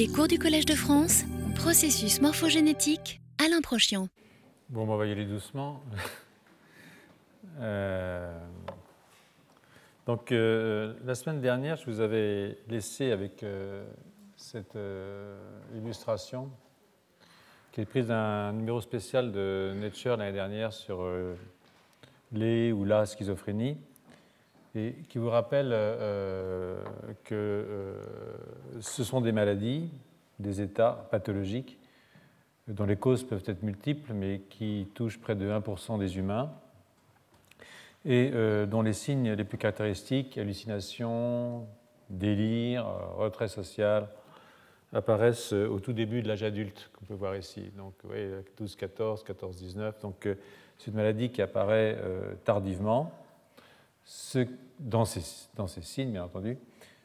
Les cours du Collège de France, processus morphogénétique, Alain Prochian. Bon, on va y aller doucement. Euh, donc, euh, la semaine dernière, je vous avais laissé avec euh, cette illustration qui est prise d'un numéro spécial de Nature l'année dernière sur les ou la schizophrénie et qui vous rappelle que ce sont des maladies, des états pathologiques dont les causes peuvent être multiples, mais qui touchent près de 1% des humains, et euh, dont les signes les plus caractéristiques, hallucinations, délire, euh, retrait social, apparaissent euh, au tout début de l'âge adulte, qu'on peut voir ici. Donc, voyez, 12, 14, 14, 19. Donc, c'est une maladie qui apparaît tardivement, ce, dans, ces, signes, bien entendu,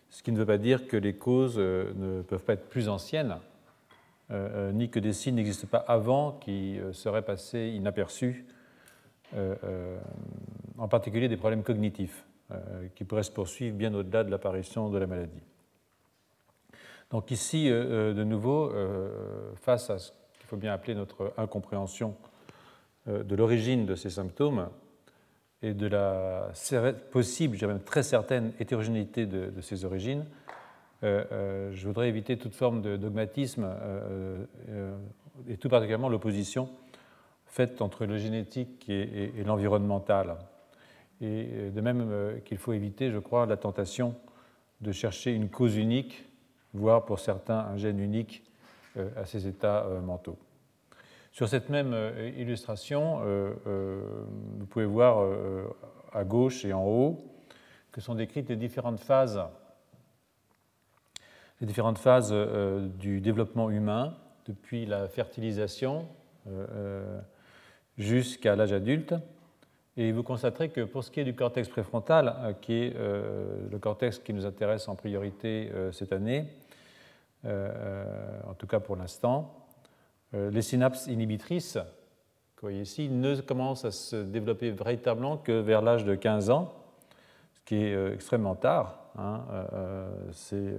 ce qui ne veut pas dire que les causes ne peuvent pas être plus anciennes, euh, euh, ni que des signes n'existent pas avant qui euh, seraient passés inaperçus, en particulier des problèmes cognitifs qui pourraient se poursuivre bien au-delà de l'apparition de la maladie. Donc ici, de nouveau, face à ce qu'il faut bien appeler notre incompréhension de l'origine de ces symptômes et de la possible, je même très certaine hétérogénéité de, ces origines, euh, euh, je voudrais éviter toute forme de dogmatisme euh, et tout particulièrement l'opposition faite entre le génétique et, l'environnemental. Et de même qu'il faut éviter, je crois, la tentation de chercher une cause unique, voire pour certains un gène unique à ces états mentaux. Sur cette même illustration, vous pouvez voir à gauche et en haut que sont décrites les différentes phases les différentes phases euh, du développement humain, depuis la fertilisation euh, euh, jusqu'à l'âge adulte. Et vous constaterez que pour ce qui est du cortex préfrontal, qui est le cortex qui nous intéresse en priorité cette année, en tout cas pour l'instant, les synapses inhibitrices, que vous voyez ici, ne commencent à se développer véritablement que vers l'âge de 15 ans, ce qui est extrêmement tard. Hein, euh, euh, c'est euh,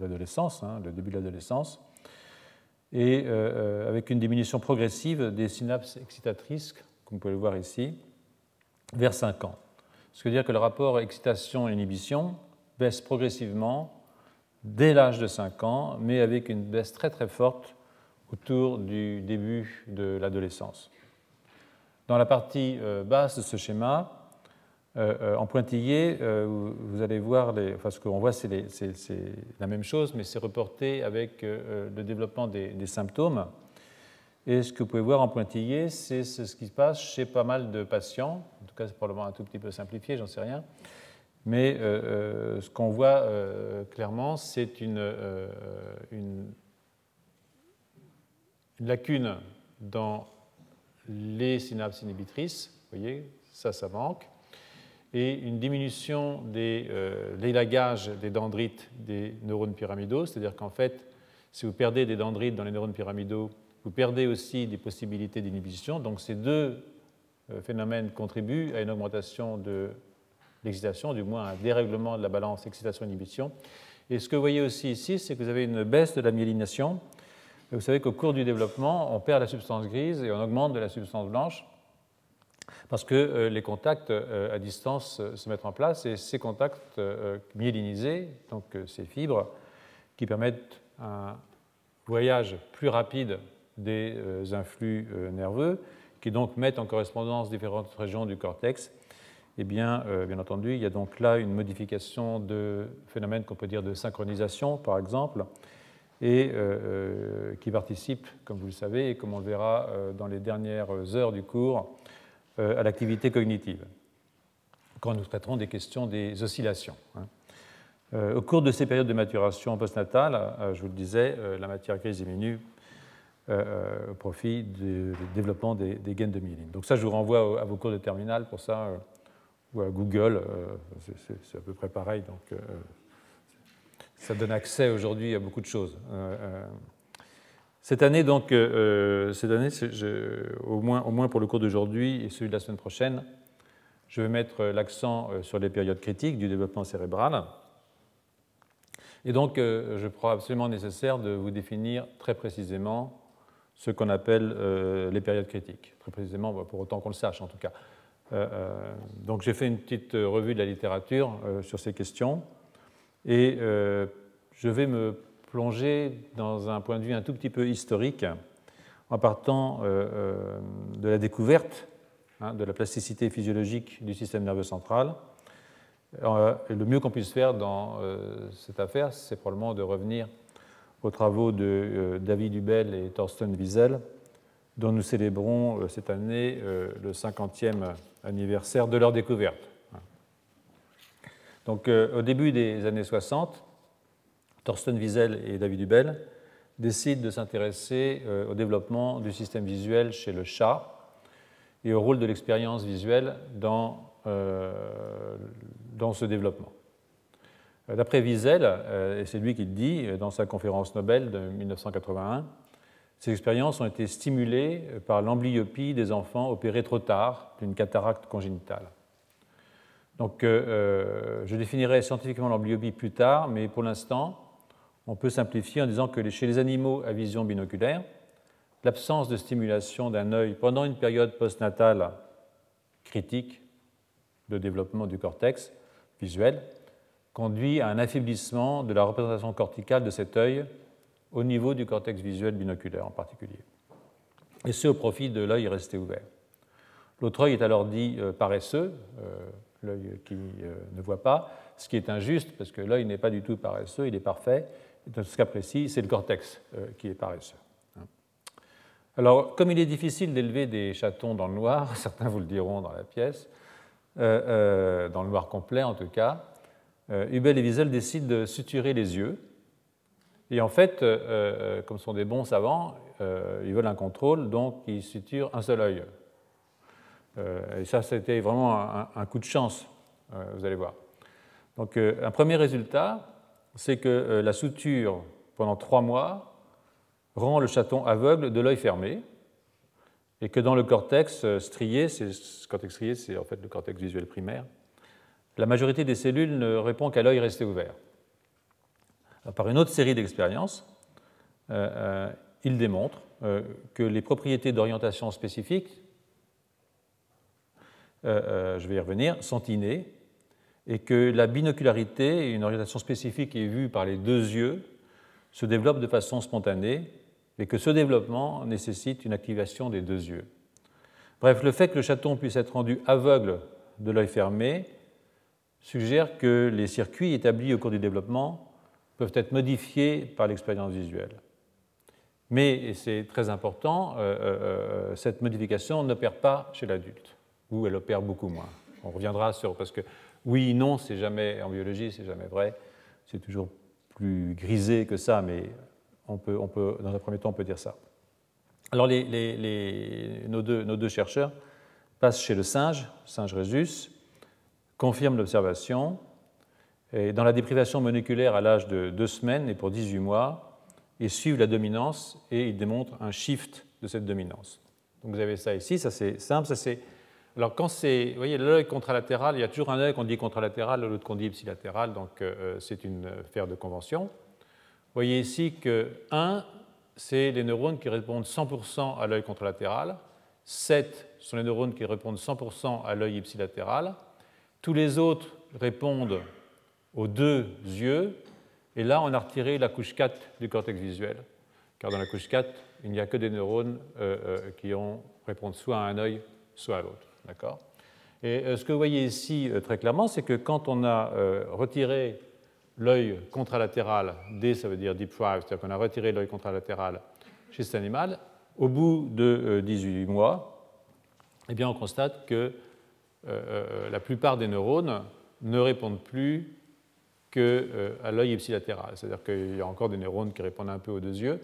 l'adolescence, hein, le début de l'adolescence, et avec une diminution progressive des synapses excitatrices, comme vous pouvez le voir ici, vers 5 ans. Ce qui veut dire que le rapport excitation-inhibition baisse progressivement dès l'âge de 5 ans, mais avec une baisse très très forte autour du début de l'adolescence. Dans la partie basse de ce schéma, euh, euh, en pointillé, euh, vous allez voir, les, enfin, ce qu'on voit, c'est la même chose, mais c'est reporté avec le développement des, symptômes. Et ce que vous pouvez voir en pointillé, c'est ce qui se passe chez pas mal de patients. En tout cas, c'est probablement un tout petit peu simplifié, j'en sais rien. Mais ce qu'on voit clairement, c'est une, une, lacune dans les synapses inhibitrices. Vous voyez, ça, ça manque et une diminution des euh, l'élagage des dendrites des neurones pyramidaux, c'est-à-dire qu'en fait, si vous perdez des dendrites dans les neurones pyramidaux, vous perdez aussi des possibilités d'inhibition. Donc ces deux euh, phénomènes contribuent à une augmentation de l'excitation, du moins un dérèglement de la balance excitation-inhibition. Et ce que vous voyez aussi ici, c'est que vous avez une baisse de la myélination. Vous savez qu'au cours du développement, on perd la substance grise et on augmente de la substance blanche parce que euh, les contacts euh, à distance euh, se mettent en place et ces contacts myélinisés, donc ces fibres, qui permettent un voyage plus rapide des influx nerveux, qui donc mettent en correspondance différentes régions du cortex, eh bien, bien entendu, il y a donc là une modification de phénomènes qu'on peut dire de synchronisation, par exemple, et qui participe, comme vous le savez, et comme on le verra dans les dernières heures du cours, euh, à l'activité cognitive, quand nous traiterons des questions des oscillations. Hein. Euh, au cours de ces périodes de maturation postnatale, euh, je vous le disais, la matière grise diminue au profit du développement des, gaines de myéline. Donc ça, je vous renvoie à vos cours de terminale pour ça, ou à Google, c'est à peu près pareil. Donc ça donne accès aujourd'hui à beaucoup de choses. Cette année, donc, euh, euh, cette année, au, moins, au moins pour le cours d'aujourd'hui et celui de la semaine prochaine, je vais mettre l'accent euh, sur les périodes critiques du développement cérébral. Et donc, je crois absolument nécessaire de vous définir très précisément ce qu'on appelle les périodes critiques. Très précisément, pour autant qu'on le sache en tout cas. donc, j'ai fait une petite revue de la littérature sur ces questions. Et je vais me plonger dans un point de vue un tout petit peu historique en partant euh, euh, de la découverte hein, de la plasticité physiologique du système nerveux central. Euh, le mieux qu'on puisse faire dans cette affaire, c'est probablement de revenir aux travaux de David Hubel et Thorsten Wiesel, dont nous célébrons cette année le 50e anniversaire de leur découverte. Donc, au début des années 60, Thorsten Wiesel et David Hubel décident de s'intéresser euh, au développement du système visuel chez le chat et au rôle de l'expérience visuelle dans, euh, dans ce développement. Euh, d'après Wiesel, et c'est lui qui le dit dans sa conférence Nobel de 1981, ces expériences ont été stimulées par l'amblyopie des enfants opérés trop tard d'une cataracte congénitale. Donc, je définirai scientifiquement l'amblyopie plus tard, mais pour l'instant, on peut simplifier en disant que chez les animaux à vision binoculaire, l'absence de stimulation d'un œil pendant une période postnatale critique de développement du cortex visuel conduit à un affaiblissement de la représentation corticale de cet œil au niveau du cortex visuel binoculaire en particulier, et ce au profit de l'œil resté ouvert. L'autre œil est alors dit euh, paresseux, euh, l'œil qui euh, ne voit pas, ce qui est injuste parce que l'œil n'est pas du tout paresseux, il est parfait, dans ce cas précis, c'est le cortex euh, qui est paresseux. Alors, comme il est difficile d'élever des chatons dans le noir, certains vous le diront dans la pièce, euh, euh, dans le noir complet en tout cas, Hubel et Wiesel décident de suturer les yeux. Et en fait, comme sont des bons savants, ils veulent un contrôle, donc ils suturent un seul œil. Et ça, c'était vraiment un, un, coup de chance, vous allez voir. Donc, un premier résultat, c'est que euh, la suture, pendant trois mois, rend le chaton aveugle de l'œil fermé, et que dans le cortex euh, strié, c'est, cortex strié, c'est en fait le cortex visuel primaire, la majorité des cellules ne répond qu'à l'œil resté ouvert. par une autre série d'expériences, euh, il démontre que les propriétés d'orientation spécifiques, je vais y revenir, sont innées et que la binocularité, une orientation spécifique est vue par les deux yeux, se développe de façon spontanée et que ce développement nécessite une activation des deux yeux. Bref, le fait que le chaton puisse être rendu aveugle de l'œil fermé suggère que les circuits établis au cours du développement peuvent être modifiés par l'expérience visuelle. Mais, et c'est très important, euh, euh, euh, cette modification n'opère pas chez l'adulte, elle opère beaucoup moins. On reviendra sur, parce que oui, non, c'est jamais, en biologie, c'est jamais vrai. C'est toujours plus grisé que ça, mais on peut, on peut, dans un premier temps, on peut dire ça. Alors, nos, deux, nos, deux, chercheurs passent chez le singe, singe rhesus, confirment l'observation, et dans la déprivation moléculaire à l'âge de deux semaines et pour 18 mois, ils suivent la dominance et ils démontrent un shift de cette dominance. Donc vous avez ça ici, ça c'est simple, ça c'est alors, quand c'est, vous voyez, l'œil contralatéral, il y a toujours un œil qu'on dit contralatéral, l'autre qu'on dit ipsilatéral, donc euh, euh, c'est une affaire de convention. Vous voyez ici que 1, c'est les neurones qui répondent 100% à l'œil contralatéral, 7 sont les neurones qui répondent 100% à l'œil ipsilatéral, tous les autres répondent aux deux yeux, et là, on a retiré la couche 4 du cortex visuel, car dans la couche 4, il n'y a que des neurones euh, qui ont, répondent soit à un œil, soit à l'autre. D'accord Et euh, ce que vous voyez ici euh, très clairement, c'est que quand on a euh, retiré l'œil contralatéral, D ça veut dire deprived, c'est-à-dire qu'on a retiré l'œil contralatéral chez cet animal, au bout de 18 mois, eh bien on constate que la plupart des neurones ne répondent plus qu'à l'œil ipsilatéral. C'est-à-dire qu'il y a encore des neurones qui répondent un peu aux deux yeux,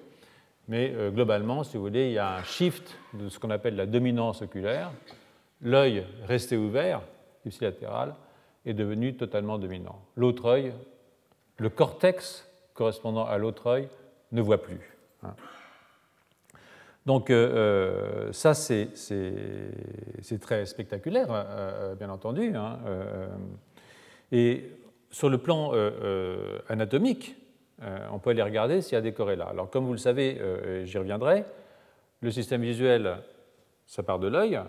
mais globalement, si vous voulez, il y a un shift de ce qu'on appelle la dominance oculaire, l'œil resté ouvert, ipsilatéral, est devenu totalement dominant. L'autre œil, le cortex correspondant à l'autre œil, ne voit plus. Hein. Donc euh, euh, ça, c'est très spectaculaire, euh, bien entendu. Hein, et sur le plan anatomique, on peut aller regarder s'il y a des corrélats. Alors comme vous le savez, j'y reviendrai, le système visuel, ça part de l'œil,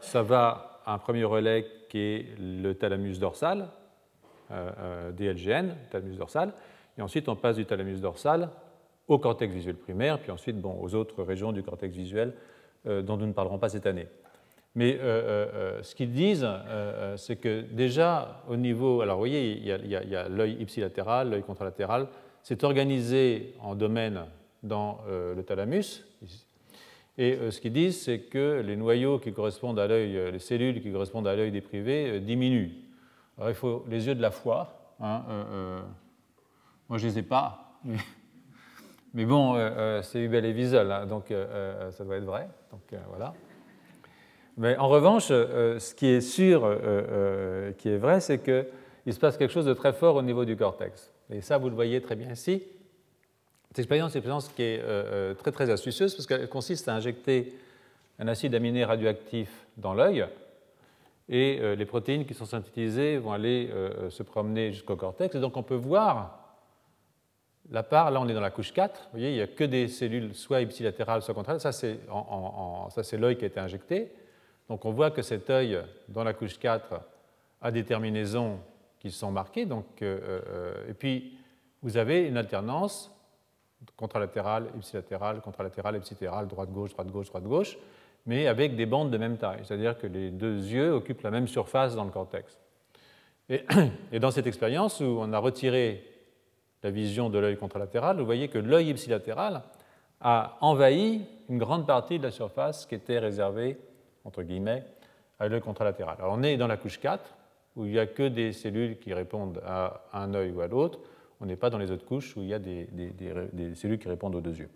ça va à un premier relais qui est le thalamus dorsal, DLGN, thalamus dorsal, et ensuite on passe du thalamus dorsal au cortex visuel primaire, puis ensuite bon, aux autres régions du cortex visuel dont nous ne parlerons pas cette année. Mais euh, euh, euh, ce qu'ils disent, c'est que déjà au niveau. Alors vous voyez, il y a l'œil ipsilatéral, l'œil contralatéral. C'est organisé en domaines dans le thalamus. Et ce qu'ils disent, c'est que les noyaux qui correspondent à l'œil, les cellules qui correspondent à l'œil déprivé diminuent. Alors il faut les yeux de la foi. Hein, moi, je ne les ai pas. Mais, bon, c'est Hubel et Wiesel, hein, donc ça doit être vrai. Donc voilà. Mais en revanche, euh, ce qui est sûr, euh, euh, qui est vrai, c'est qu'il se passe quelque chose de très fort au niveau du cortex. Et ça, vous le voyez très bien ici. Cette expérience est une expérience qui est très très astucieuse parce qu'elle consiste à injecter un acide aminé radioactif dans l'œil et les protéines qui sont synthétisées vont aller se promener jusqu'au cortex. Et donc on peut voir la part, là on est dans la couche 4, vous voyez, il n'y a que des cellules soit ipsilatérales, soit contraires. Ça c'est l'œil qui a été injecté. Donc on voit que cet œil dans la couche 4 a des terminaisons qui sont marquées. Donc, euh, euh, et puis vous avez une alternance contralatérale, ipsilatérale, contralatérale, ipsilatérale, droite-gauche, droite-gauche, droite-gauche, mais avec des bandes de même taille. C'est-à-dire que les deux yeux occupent la même surface dans le cortex. Et, et dans cette expérience où on a retiré la vision de l'œil contralatéral, vous voyez que l'œil ipsilatéral a envahi une grande partie de la surface qui était réservée entre guillemets, à l'œil contralatéral. Alors on est dans la couche 4, où il n'y a que des cellules qui répondent à un œil ou à l'autre. On n'est pas dans les autres couches où il y a des, cellules qui répondent aux deux yeux.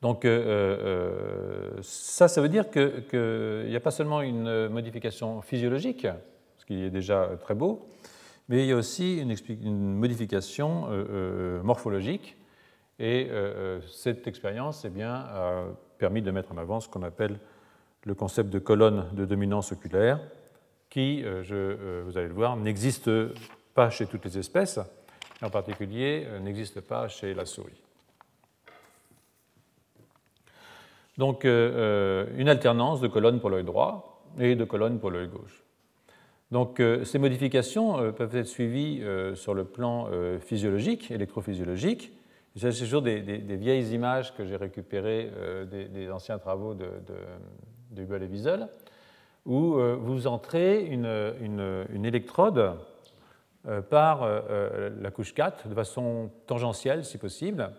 Donc euh, euh, ça, ça veut dire qu'il n'y a pas seulement une modification physiologique, ce qui est déjà très beau, mais il y a aussi une, modification euh, morphologique. Et cette expérience eh bien, a permis de mettre en avant ce qu'on appelle le concept de colonne de dominance oculaire, qui, euh, euh, vous allez le voir, n'existe pas chez toutes les espèces, en particulier euh, n'existe pas chez la souris. Donc une alternance de colonnes pour l'œil droit et de colonnes pour l'œil gauche. Donc ces modifications peuvent être suivies sur le plan physiologique, électrophysiologique. C'est toujours des, vieilles images que j'ai récupérées des, anciens travaux de de et Wiesel, où euh, vous entrez une, électrode euh, par euh, la couche 4 de façon tangentielle si possible.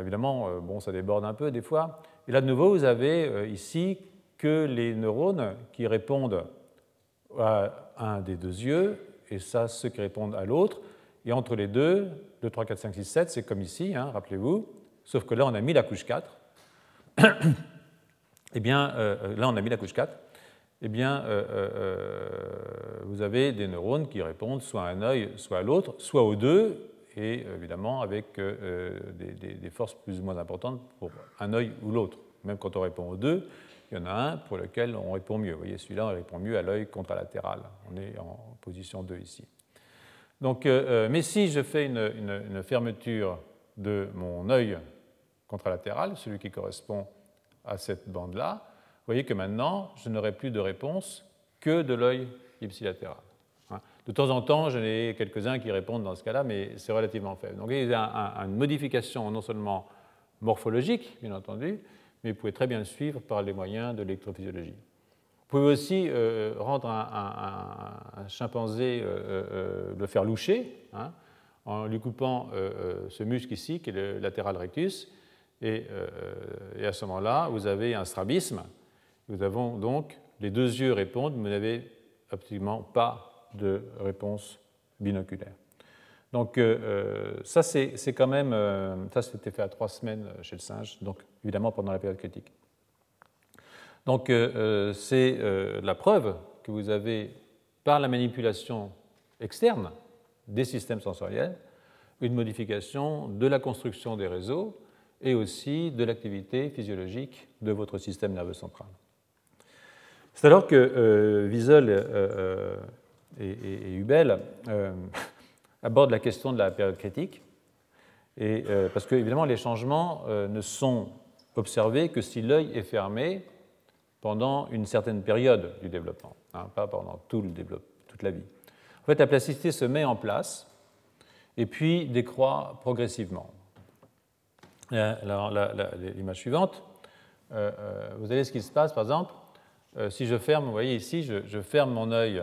évidemment, bon, ça déborde un peu des fois. Et là, de nouveau, vous avez ici que les neurones qui répondent à un des deux yeux, et ça, ceux qui répondent à l'autre. Et entre les deux, 2, 3, 4, 5, 6, 7, c'est comme ici, hein, rappelez-vous, sauf que là, on a mis la couche 4. eh bien, euh, euh, là on a mis la couche 4, eh bien, euh, vous avez des neurones qui répondent soit à un œil, soit à l'autre, soit aux deux, et évidemment avec des, forces plus ou moins importantes pour un œil ou l'autre. Même quand on répond aux deux, il y en a un pour lequel on répond mieux. Vous voyez, celui-là, on répond mieux à l'œil contralatéral. On est en position 2 ici. Donc, mais si je fais une fermeture de mon œil contralatéral, celui qui correspond à cette bande-là, vous voyez que maintenant, je n'aurai plus de réponse que de l'œil ipsilatéral. Hein. De temps en temps, j'en ai quelques-uns qui répondent dans ce cas-là, mais c'est relativement faible. Donc il y a une modification non seulement morphologique, bien entendu, mais vous pouvez très bien le suivre par les moyens de l'électrophysiologie. Vous pouvez aussi euh, rendre un, chimpanzé, euh, euh, le faire loucher, hein, en lui coupant ce muscle ici, qui est le latéral rectus, et, à ce moment-là, vous avez un strabisme. Nous avons donc les deux yeux répondent, mais vous n'avez absolument pas de réponse binoculaire. Donc euh, euh, ça, c'est quand même, ça c'était fait à trois semaines chez le singe, donc évidemment pendant la période critique. Donc c'est la preuve que vous avez, par la manipulation externe des systèmes sensoriels, une modification de la construction des réseaux et aussi de l'activité physiologique de votre système nerveux central. C'est alors que euh, Wiesel euh, euh, et, Hubel aborde la question de la période critique, et, parce que évidemment les changements ne sont observés que si l'œil est fermé pendant une certaine période du développement, hein, pas pendant tout le toute la vie. En fait, la plasticité se met en place et puis décroît progressivement. L'image suivante, vous voyez ce qui se passe, par exemple, euh, si je ferme, vous voyez ici, je, ferme mon œil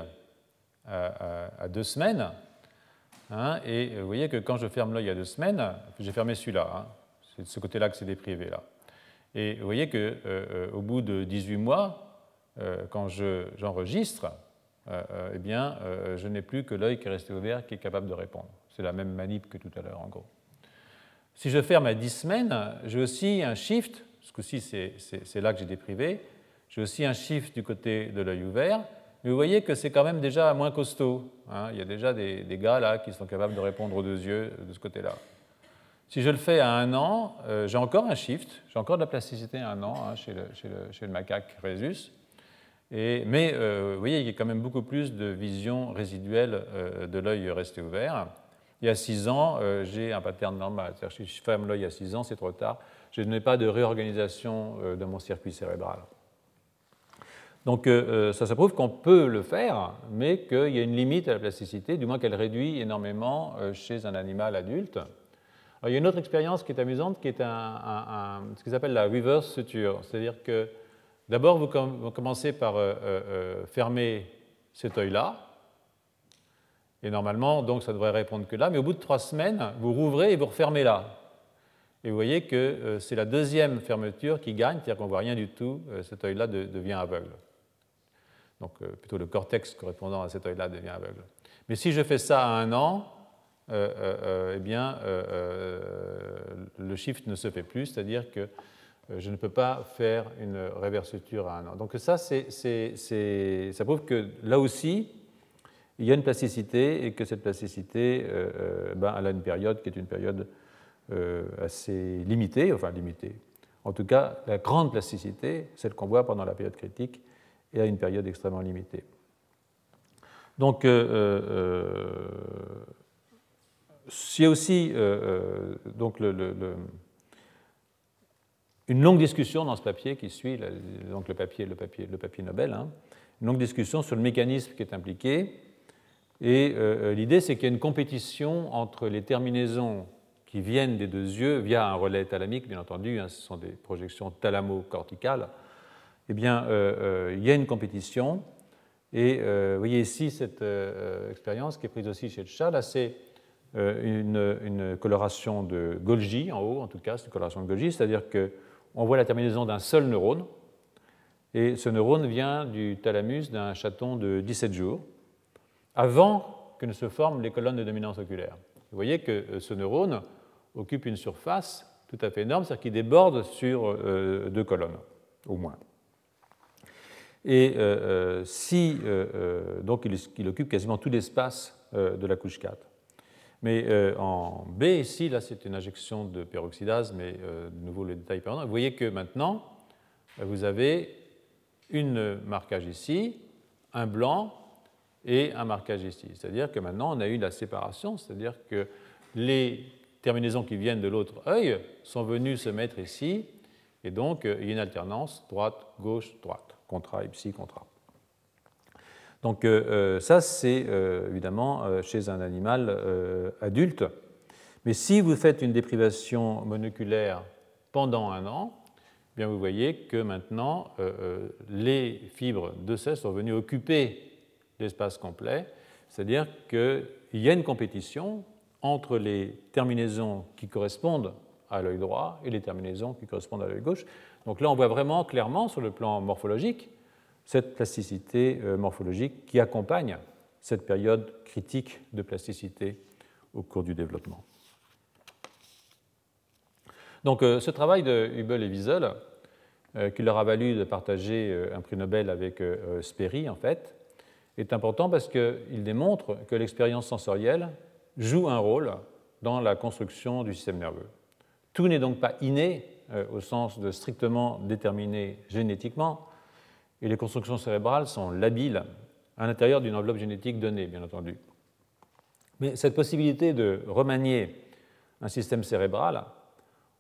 à, deux semaines, hein, et vous voyez que quand je ferme l'œil à deux semaines, j'ai fermé celui-là, hein, c'est de ce côté-là que c'est déprivé là. Et vous voyez qu'au bout de 18 mois, quand j'enregistre, eh bien, je n'ai plus que l'œil qui est resté ouvert qui est capable de répondre. C'est la même manip que tout à l'heure, en gros. Si je ferme à 10 semaines, j'ai aussi un shift, ce coup-ci c'est là que j'ai déprivé, j'ai aussi un shift du côté de l'œil ouvert, mais vous voyez que c'est quand même déjà moins costaud. Hein. Il y a déjà des, gars là qui sont capables de répondre aux deux yeux de ce côté-là. Si je le fais à un an, euh, j'ai encore un shift, j'ai encore de la plasticité à un an hein, chez, le, macaque Rhesus. Mais euh, vous voyez, il y a quand même beaucoup plus de vision résiduelle euh, de l'œil resté ouvert. Il y a 6 ans, j'ai un pattern normal. Si je ferme l'œil à 6 ans, c'est trop tard. Je n'ai pas de réorganisation de mon circuit cérébral. Donc euh, ça, ça prouve qu'on peut le faire, mais qu'il y a une limite à la plasticité, du moins qu'elle réduit énormément chez un animal adulte. il y a une autre expérience qui est amusante, qui est ce qu'ils appellent la reverse suture. C'est-à-dire que d'abord, vous, commencez par fermer cet œil-là, et normalement, donc, ça devrait répondre que là. Mais au bout de trois semaines, vous rouvrez et vous refermez là. Et vous voyez que euh, c'est la deuxième fermeture qui gagne, c'est-à-dire qu'on ne voit rien du tout, euh, cet œil-là devient aveugle. Donc euh, plutôt le cortex correspondant à cet œil-là devient aveugle. Mais si je fais ça à un an, eh bien, le shift ne se fait plus, c'est-à-dire que je ne peux pas faire une réverseture à un an. Donc ça, ça prouve que là aussi, il y a une plasticité et que cette plasticité, euh, euh, ben, elle a une période qui est une période euh, assez limitée, enfin limitée. En tout cas, la grande plasticité, celle qu'on voit pendant la période critique, est à une période extrêmement limitée. Donc, euh, il y a aussi donc une longue discussion dans ce papier qui suit, donc le papier, le papier, le papier Nobel, hein, une longue discussion sur le mécanisme qui est impliqué et euh, euh, l'idée, c'est qu'il y a une compétition entre les terminaisons qui viennent des deux yeux via un relais thalamique, bien entendu, hein, ce sont des projections thalamo-corticales. Eh bien, euh, il y a une compétition. Et vous voyez ici cette expérience qui est prise aussi chez le chat. Là, c'est une, coloration de Golgi, en haut, en tout cas, c'est une coloration de Golgi, c'est-à-dire qu'on voit la terminaison d'un seul neurone. Et ce neurone vient du thalamus d'un chaton de 17 jours avant que ne se forment les colonnes de dominance oculaire. Vous voyez que euh, ce neurone occupe une surface tout à fait énorme, c'est-à-dire qu'il déborde sur euh, deux colonnes, au moins. Et euh, si, donc il, occupe quasiment tout l'espace de la couche 4. Mais en B, ici, là c'est une injection de peroxydase, mais de nouveau le détail permanent. Vous voyez que maintenant, vous avez une marquage ici, un blanc et un marquage ici. C'est-à-dire que maintenant, on a eu la séparation, c'est-à-dire que les terminaisons qui viennent de l'autre œil sont venues se mettre ici, et donc il y a une alternance droite, gauche, droite, contra, ipsi, contra. Donc euh, euh, ça, c'est euh, évidemment chez un animal adulte. Mais si vous faites une déprivation monoculaire pendant un an, eh bien vous voyez que maintenant, les fibres de cesse sont venues occuper l'espace complet, c'est-à-dire qu'il y a une compétition entre les terminaisons qui correspondent à l'œil droit et les terminaisons qui correspondent à l'œil gauche. Donc là, on voit vraiment clairement sur le plan morphologique cette plasticité euh, morphologique qui accompagne cette période critique de plasticité au cours du développement. Donc euh, ce travail de Hubel et Wiesel, euh, qui leur a valu de partager un prix Nobel avec Sperry, en fait, est important parce qu'il démontre que l'expérience sensorielle joue un rôle dans la construction du système nerveux. Tout n'est donc pas inné euh, au sens de strictement déterminé génétiquement, et les constructions cérébrales sont labiles à l'intérieur d'une enveloppe génétique donnée, bien entendu. Mais cette possibilité de remanier un système cérébral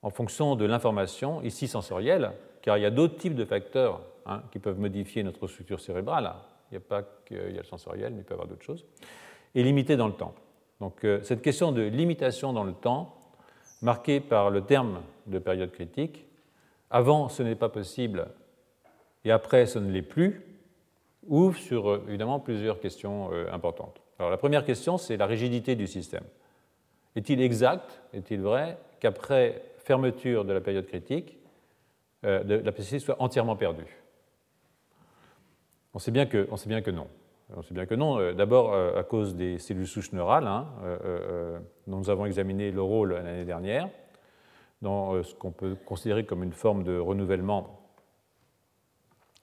en fonction de l'information, ici sensorielle, car il y a d'autres types de facteurs hein, qui peuvent modifier notre structure cérébrale. Il n'y a pas qu'il y a le sensoriel, mais il peut y avoir d'autres choses. Et limitée dans le temps. Donc euh, cette question de limitation dans le temps, marquée par le terme de période critique, avant ce n'est pas possible et après ce ne l'est plus, ouvre sur euh, évidemment plusieurs questions euh, importantes. Alors la première question, c'est la rigidité du système. Est-il exact, est-il vrai, qu'après fermeture de la période critique, la plasticité soit entièrement perdue on sait bien que, on sait bien que non. On sait bien que non. Euh, d'abord euh, à cause des cellules souches neurales, hein, euh, dont nous avons examiné le rôle l'année dernière, dans ce qu'on peut considérer comme une forme de renouvellement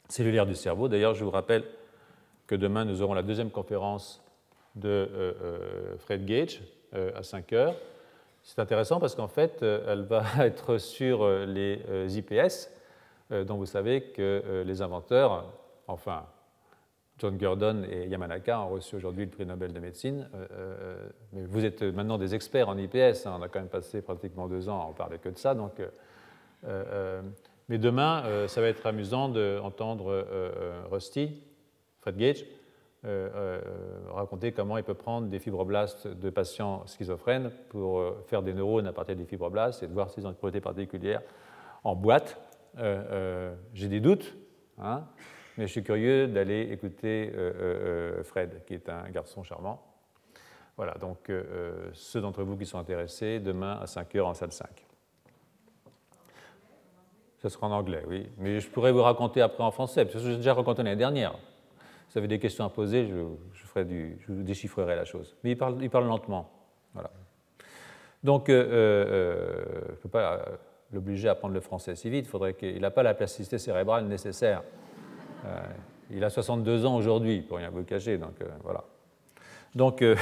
cellulaire du cerveau. D'ailleurs, je vous rappelle que demain, nous aurons la deuxième conférence de Fred Gage à 5 heures. C'est intéressant parce qu'en fait, elle va être sur les IPS, dont vous savez que les inventeurs, enfin, John Gurdon et Yamanaka ont reçu aujourd'hui le prix Nobel de médecine. Euh, euh, vous êtes maintenant des experts en IPS, hein. on a quand même passé pratiquement deux ans à en parler que de ça. Donc, euh, mais demain, ça va être amusant d'entendre Rusty, Fred Gage, raconter comment il peut prendre des fibroblastes de patients schizophrènes pour faire des neurones à partir des fibroblastes et de voir s'ils ont une propriété particulière en boîte. J'ai des doutes. Hein mais je suis curieux d'aller écouter euh, euh, euh, Fred, qui est un garçon charmant. Voilà, donc ceux d'entre vous qui sont intéressés, demain à 5h en salle 5. Ce sera en anglais, oui. Mais je pourrais vous raconter après en français, parce que j'ai déjà raconté l'année dernière. Si vous avez des questions à poser, je, vous déchiffrerai la chose. Mais il parle, lentement. Voilà. Donc, je ne peux pas l'obliger à apprendre le français si vite. Il n'a pas la plasticité cérébrale nécessaire euh, il a 62 ans aujourd'hui, pour rien vous cacher, donc euh, voilà. Donc, euh,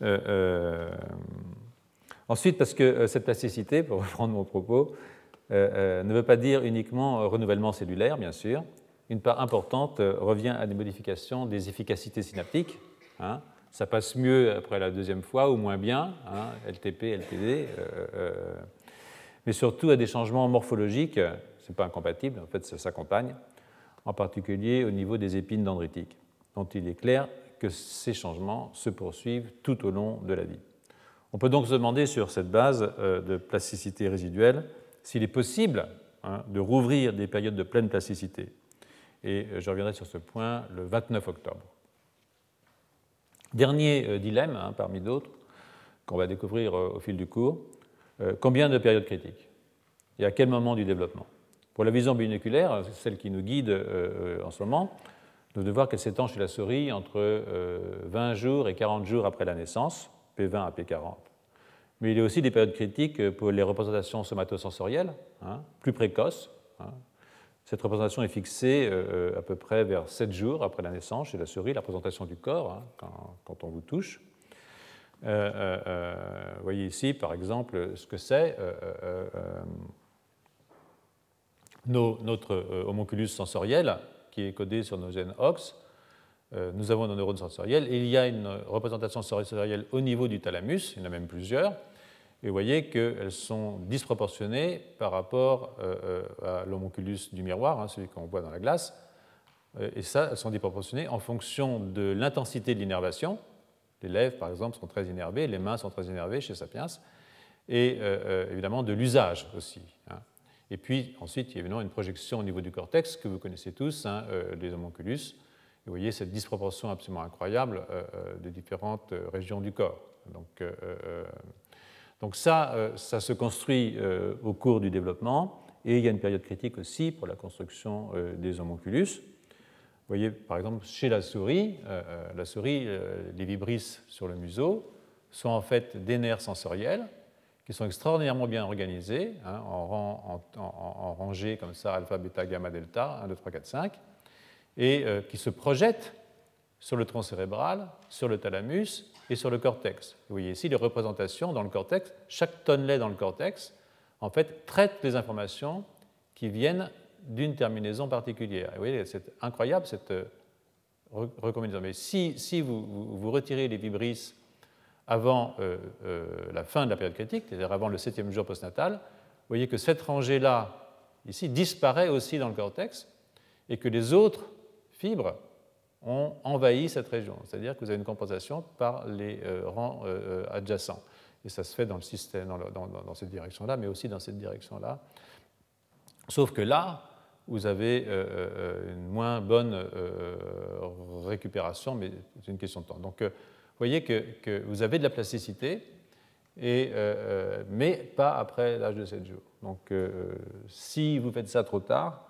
ensuite, parce que cette plasticité, pour reprendre mon propos, ne veut pas dire uniquement renouvellement cellulaire, bien sûr. Une part importante revient à des modifications des efficacités synaptiques. Hein. Ça passe mieux après la deuxième fois ou moins bien, hein, LTP, LTD, mais surtout à des changements morphologiques. Ce n'est pas incompatible, en fait, ça s'accompagne en particulier au niveau des épines dendritiques, dont il est clair que ces changements se poursuivent tout au long de la vie. On peut donc se demander sur cette base euh, de plasticité résiduelle s'il est possible hein, de rouvrir des périodes de pleine plasticité. Et euh, je reviendrai sur ce point le 29 octobre. Dernier euh, dilemme, hein, parmi d'autres, qu'on va découvrir au fil du cours, combien de périodes critiques? Et à quel moment du développement? Pour la vision binoculaire, celle qui nous guide euh, euh, en ce moment, nous devons voir qu'elle s'étend chez la souris entre 20 euh, jours et 40 jours après la naissance, P20 à P40. Mais il y a aussi des périodes critiques pour les représentations somatosensorielles, hein, plus précoces. Hein. Cette représentation est fixée à peu près vers 7 jours après la naissance chez la souris, la représentation du corps, hein, quand, quand, on vous touche. vous voyez ici, par exemple, ce que c'est notre euh, homunculus sensoriel, qui est codé sur nos gènes OX, euh, nous avons nos neurones sensoriels, et il y a une représentation sensorielle au niveau du thalamus, il y en a même plusieurs, et vous voyez qu'elles sont disproportionnées par rapport euh, à l'homunculus du miroir, hein, celui qu'on voit dans la glace, et ça, elles sont disproportionnées en fonction de l'intensité de l'innervation. Les lèvres, par exemple, sont très innervées, les mains sont très innervées chez Sapiens, et évidemment de l'usage aussi. Et puis ensuite, il y a évidemment une projection au niveau du cortex que vous connaissez tous, hein, euh, les homunculus. vous voyez cette disproportion absolument incroyable euh, euh, de différentes régions du corps. Donc, donc ça, ça se construit au cours du développement. Et il y a une période critique aussi pour la construction des homunculus. Vous voyez, par exemple, chez la souris, la souris, les vibrisses sur le museau sont en fait des nerfs sensoriels qui sont extraordinairement bien organisés, hein, en, rangées comme ça, alpha, bêta, gamma, delta, 1, 2, 3, 4, 5, et euh, qui se projettent sur le tronc cérébral, sur le thalamus et sur le cortex. Vous voyez ici les représentations dans le cortex. Chaque tonnelet dans le cortex, en fait, traite les informations qui viennent d'une terminaison particulière. vous voyez, c'est incroyable cette euh, recombinaison. Mais si, si vous, vous, retirez les vibrisses avant la fin de la période critique, c'est-à-dire avant le septième jour postnatal, vous voyez que cette rangée-là, ici, disparaît aussi dans le cortex et que les autres fibres ont envahi cette région. C'est-à-dire que vous avez une compensation par les rangs adjacents. Et ça se fait dans le système, dans, cette direction-là, mais aussi dans cette direction-là. Sauf que là, vous avez euh, euh, une moins bonne euh, récupération, mais c'est une question de temps. Donc, vous voyez que, vous avez de la plasticité, et, mais pas après l'âge de 7 jours. Donc, si vous faites ça trop tard,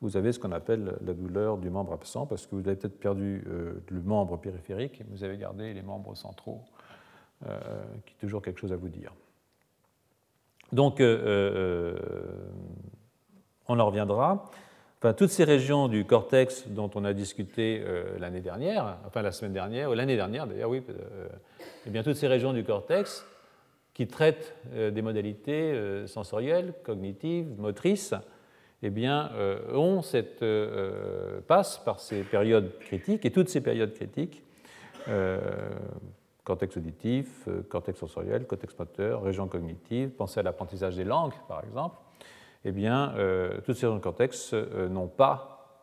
vous avez ce qu'on appelle la douleur du membre absent, parce que vous avez peut-être perdu le membre périphérique, mais vous avez gardé les membres centraux euh, qui est toujours quelque chose à vous dire. Donc, euh, euh, on en reviendra. Toutes ces régions du cortex dont on a discuté l'année dernière, enfin la semaine dernière, ou l'année dernière d'ailleurs, oui, eh bien, toutes ces régions du cortex qui traitent des modalités sensorielles, cognitives, motrices, eh bien, ont cette, passent par ces périodes critiques, et toutes ces périodes critiques cortex auditif, euh, cortex sensoriel, cortex moteur, région cognitive, pensez à l'apprentissage des langues par exemple, eh bien, euh, toutes ces régions de cortex euh, n'ont pas,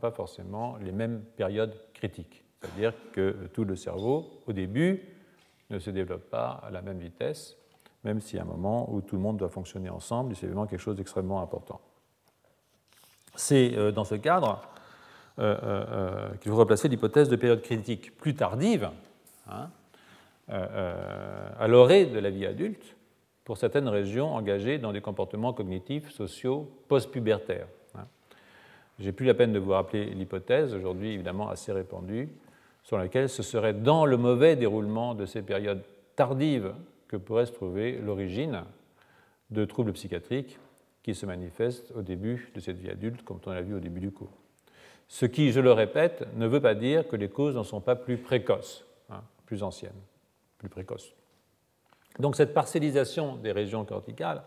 pas forcément les mêmes périodes critiques. C'est-à-dire que tout le cerveau, au début, ne se développe pas à la même vitesse, même s'il y a un moment où tout le monde doit fonctionner ensemble, et c'est vraiment quelque chose d'extrêmement important. C'est dans ce cadre qu'il faut replacer l'hypothèse de période critique plus tardive, hein, euh, euh, à l'orée de la vie adulte pour certaines régions engagées dans des comportements cognitifs, sociaux, post-pubertaires. Hein. J'ai plus la peine de vous rappeler l'hypothèse, aujourd'hui évidemment assez répandue, sur laquelle ce serait dans le mauvais déroulement de ces périodes tardives que pourrait se trouver l'origine de troubles psychiatriques qui se manifestent au début de cette vie adulte, comme on l'a vu au début du cours. Ce qui, je le répète, ne veut pas dire que les causes n'en sont pas plus précoces, hein, plus anciennes plus précoce. Donc cette parcellisation des régions corticales,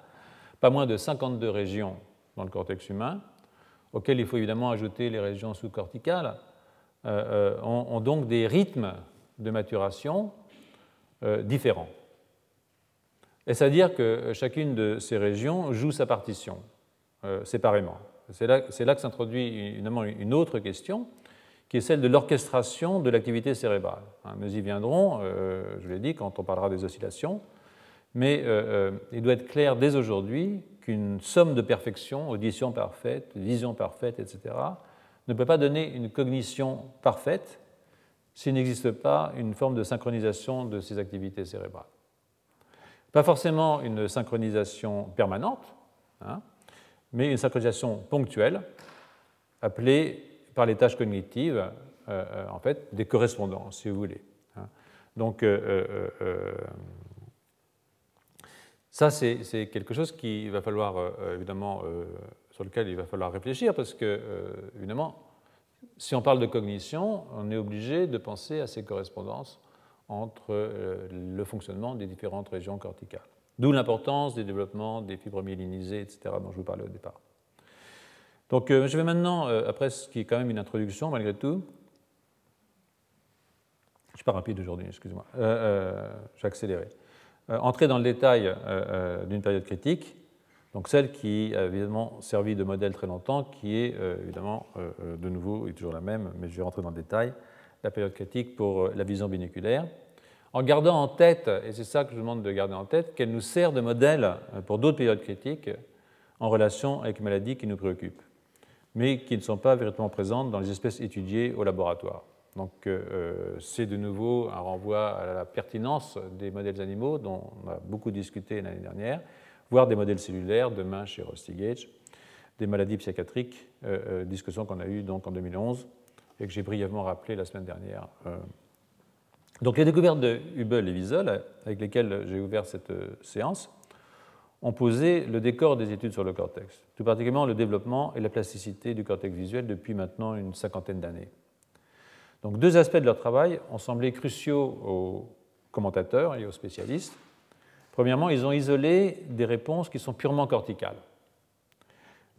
pas moins de 52 régions dans le cortex humain, auxquelles il faut évidemment ajouter les régions sous-corticales, euh, euh, ont, donc des rythmes de maturation euh, différents. Et c'est-à-dire que chacune de ces régions joue sa partition séparément? C'est là, que s'introduit évidemment une autre question, qui est celle de l'orchestration de l'activité cérébrale. Hein, nous y viendrons, euh, je l'ai dit, quand on parlera des oscillations, mais euh, euh, il doit être clair dès aujourd'hui qu'une somme de perfection, audition parfaite, vision parfaite, etc., ne peut pas donner une cognition parfaite s'il n'existe pas une forme de synchronisation de ces activités cérébrales. Pas forcément une synchronisation permanente, hein, mais une synchronisation ponctuelle, appelée par les tâches cognitives, euh, euh, en fait, des correspondances, si vous voulez. Hein. Donc, euh, ça, c'est quelque chose qui va falloir, évidemment, sur lequel il va falloir réfléchir, parce que, évidemment, si on parle de cognition, on est obligé de penser à ces correspondances entre le fonctionnement des différentes régions corticales. D'où l'importance des développements des fibres myélinisées, etc., dont je vous parlais au départ. Donc euh, je vais maintenant, euh, après ce qui est quand même une introduction malgré tout, je ne suis pas rapide aujourd'hui, excusez-moi, euh, j'ai accéléré, entrer dans le détail d'une période critique, donc celle qui a évidemment servi de modèle très longtemps, qui est évidemment de nouveau et toujours la même, mais je vais rentrer dans le détail, la période critique pour la vision binoculaire, en gardant en tête, et c'est ça que je vous demande de garder en tête, qu'elle nous sert de modèle pour d'autres périodes critiques en relation avec les maladies qui nous préoccupent mais qui ne sont pas véritablement présentes dans les espèces étudiées au laboratoire. Donc euh, c'est de nouveau un renvoi à la pertinence des modèles animaux dont on a beaucoup discuté l'année dernière, voire des modèles cellulaires, demain chez Rusty Gage, des maladies psychiatriques, euh, euh, discussion qu'on a eue donc en 2011 et que j'ai brièvement rappelé la semaine dernière. Donc les découvertes de Hubble et Wiesel, avec lesquelles j'ai ouvert cette séance, ont posé le décor des études sur le cortex, tout particulièrement le développement et la plasticité du cortex visuel depuis maintenant une cinquantaine d'années. Donc deux aspects de leur travail ont semblé cruciaux aux commentateurs et aux spécialistes. Premièrement, ils ont isolé des réponses qui sont purement corticales,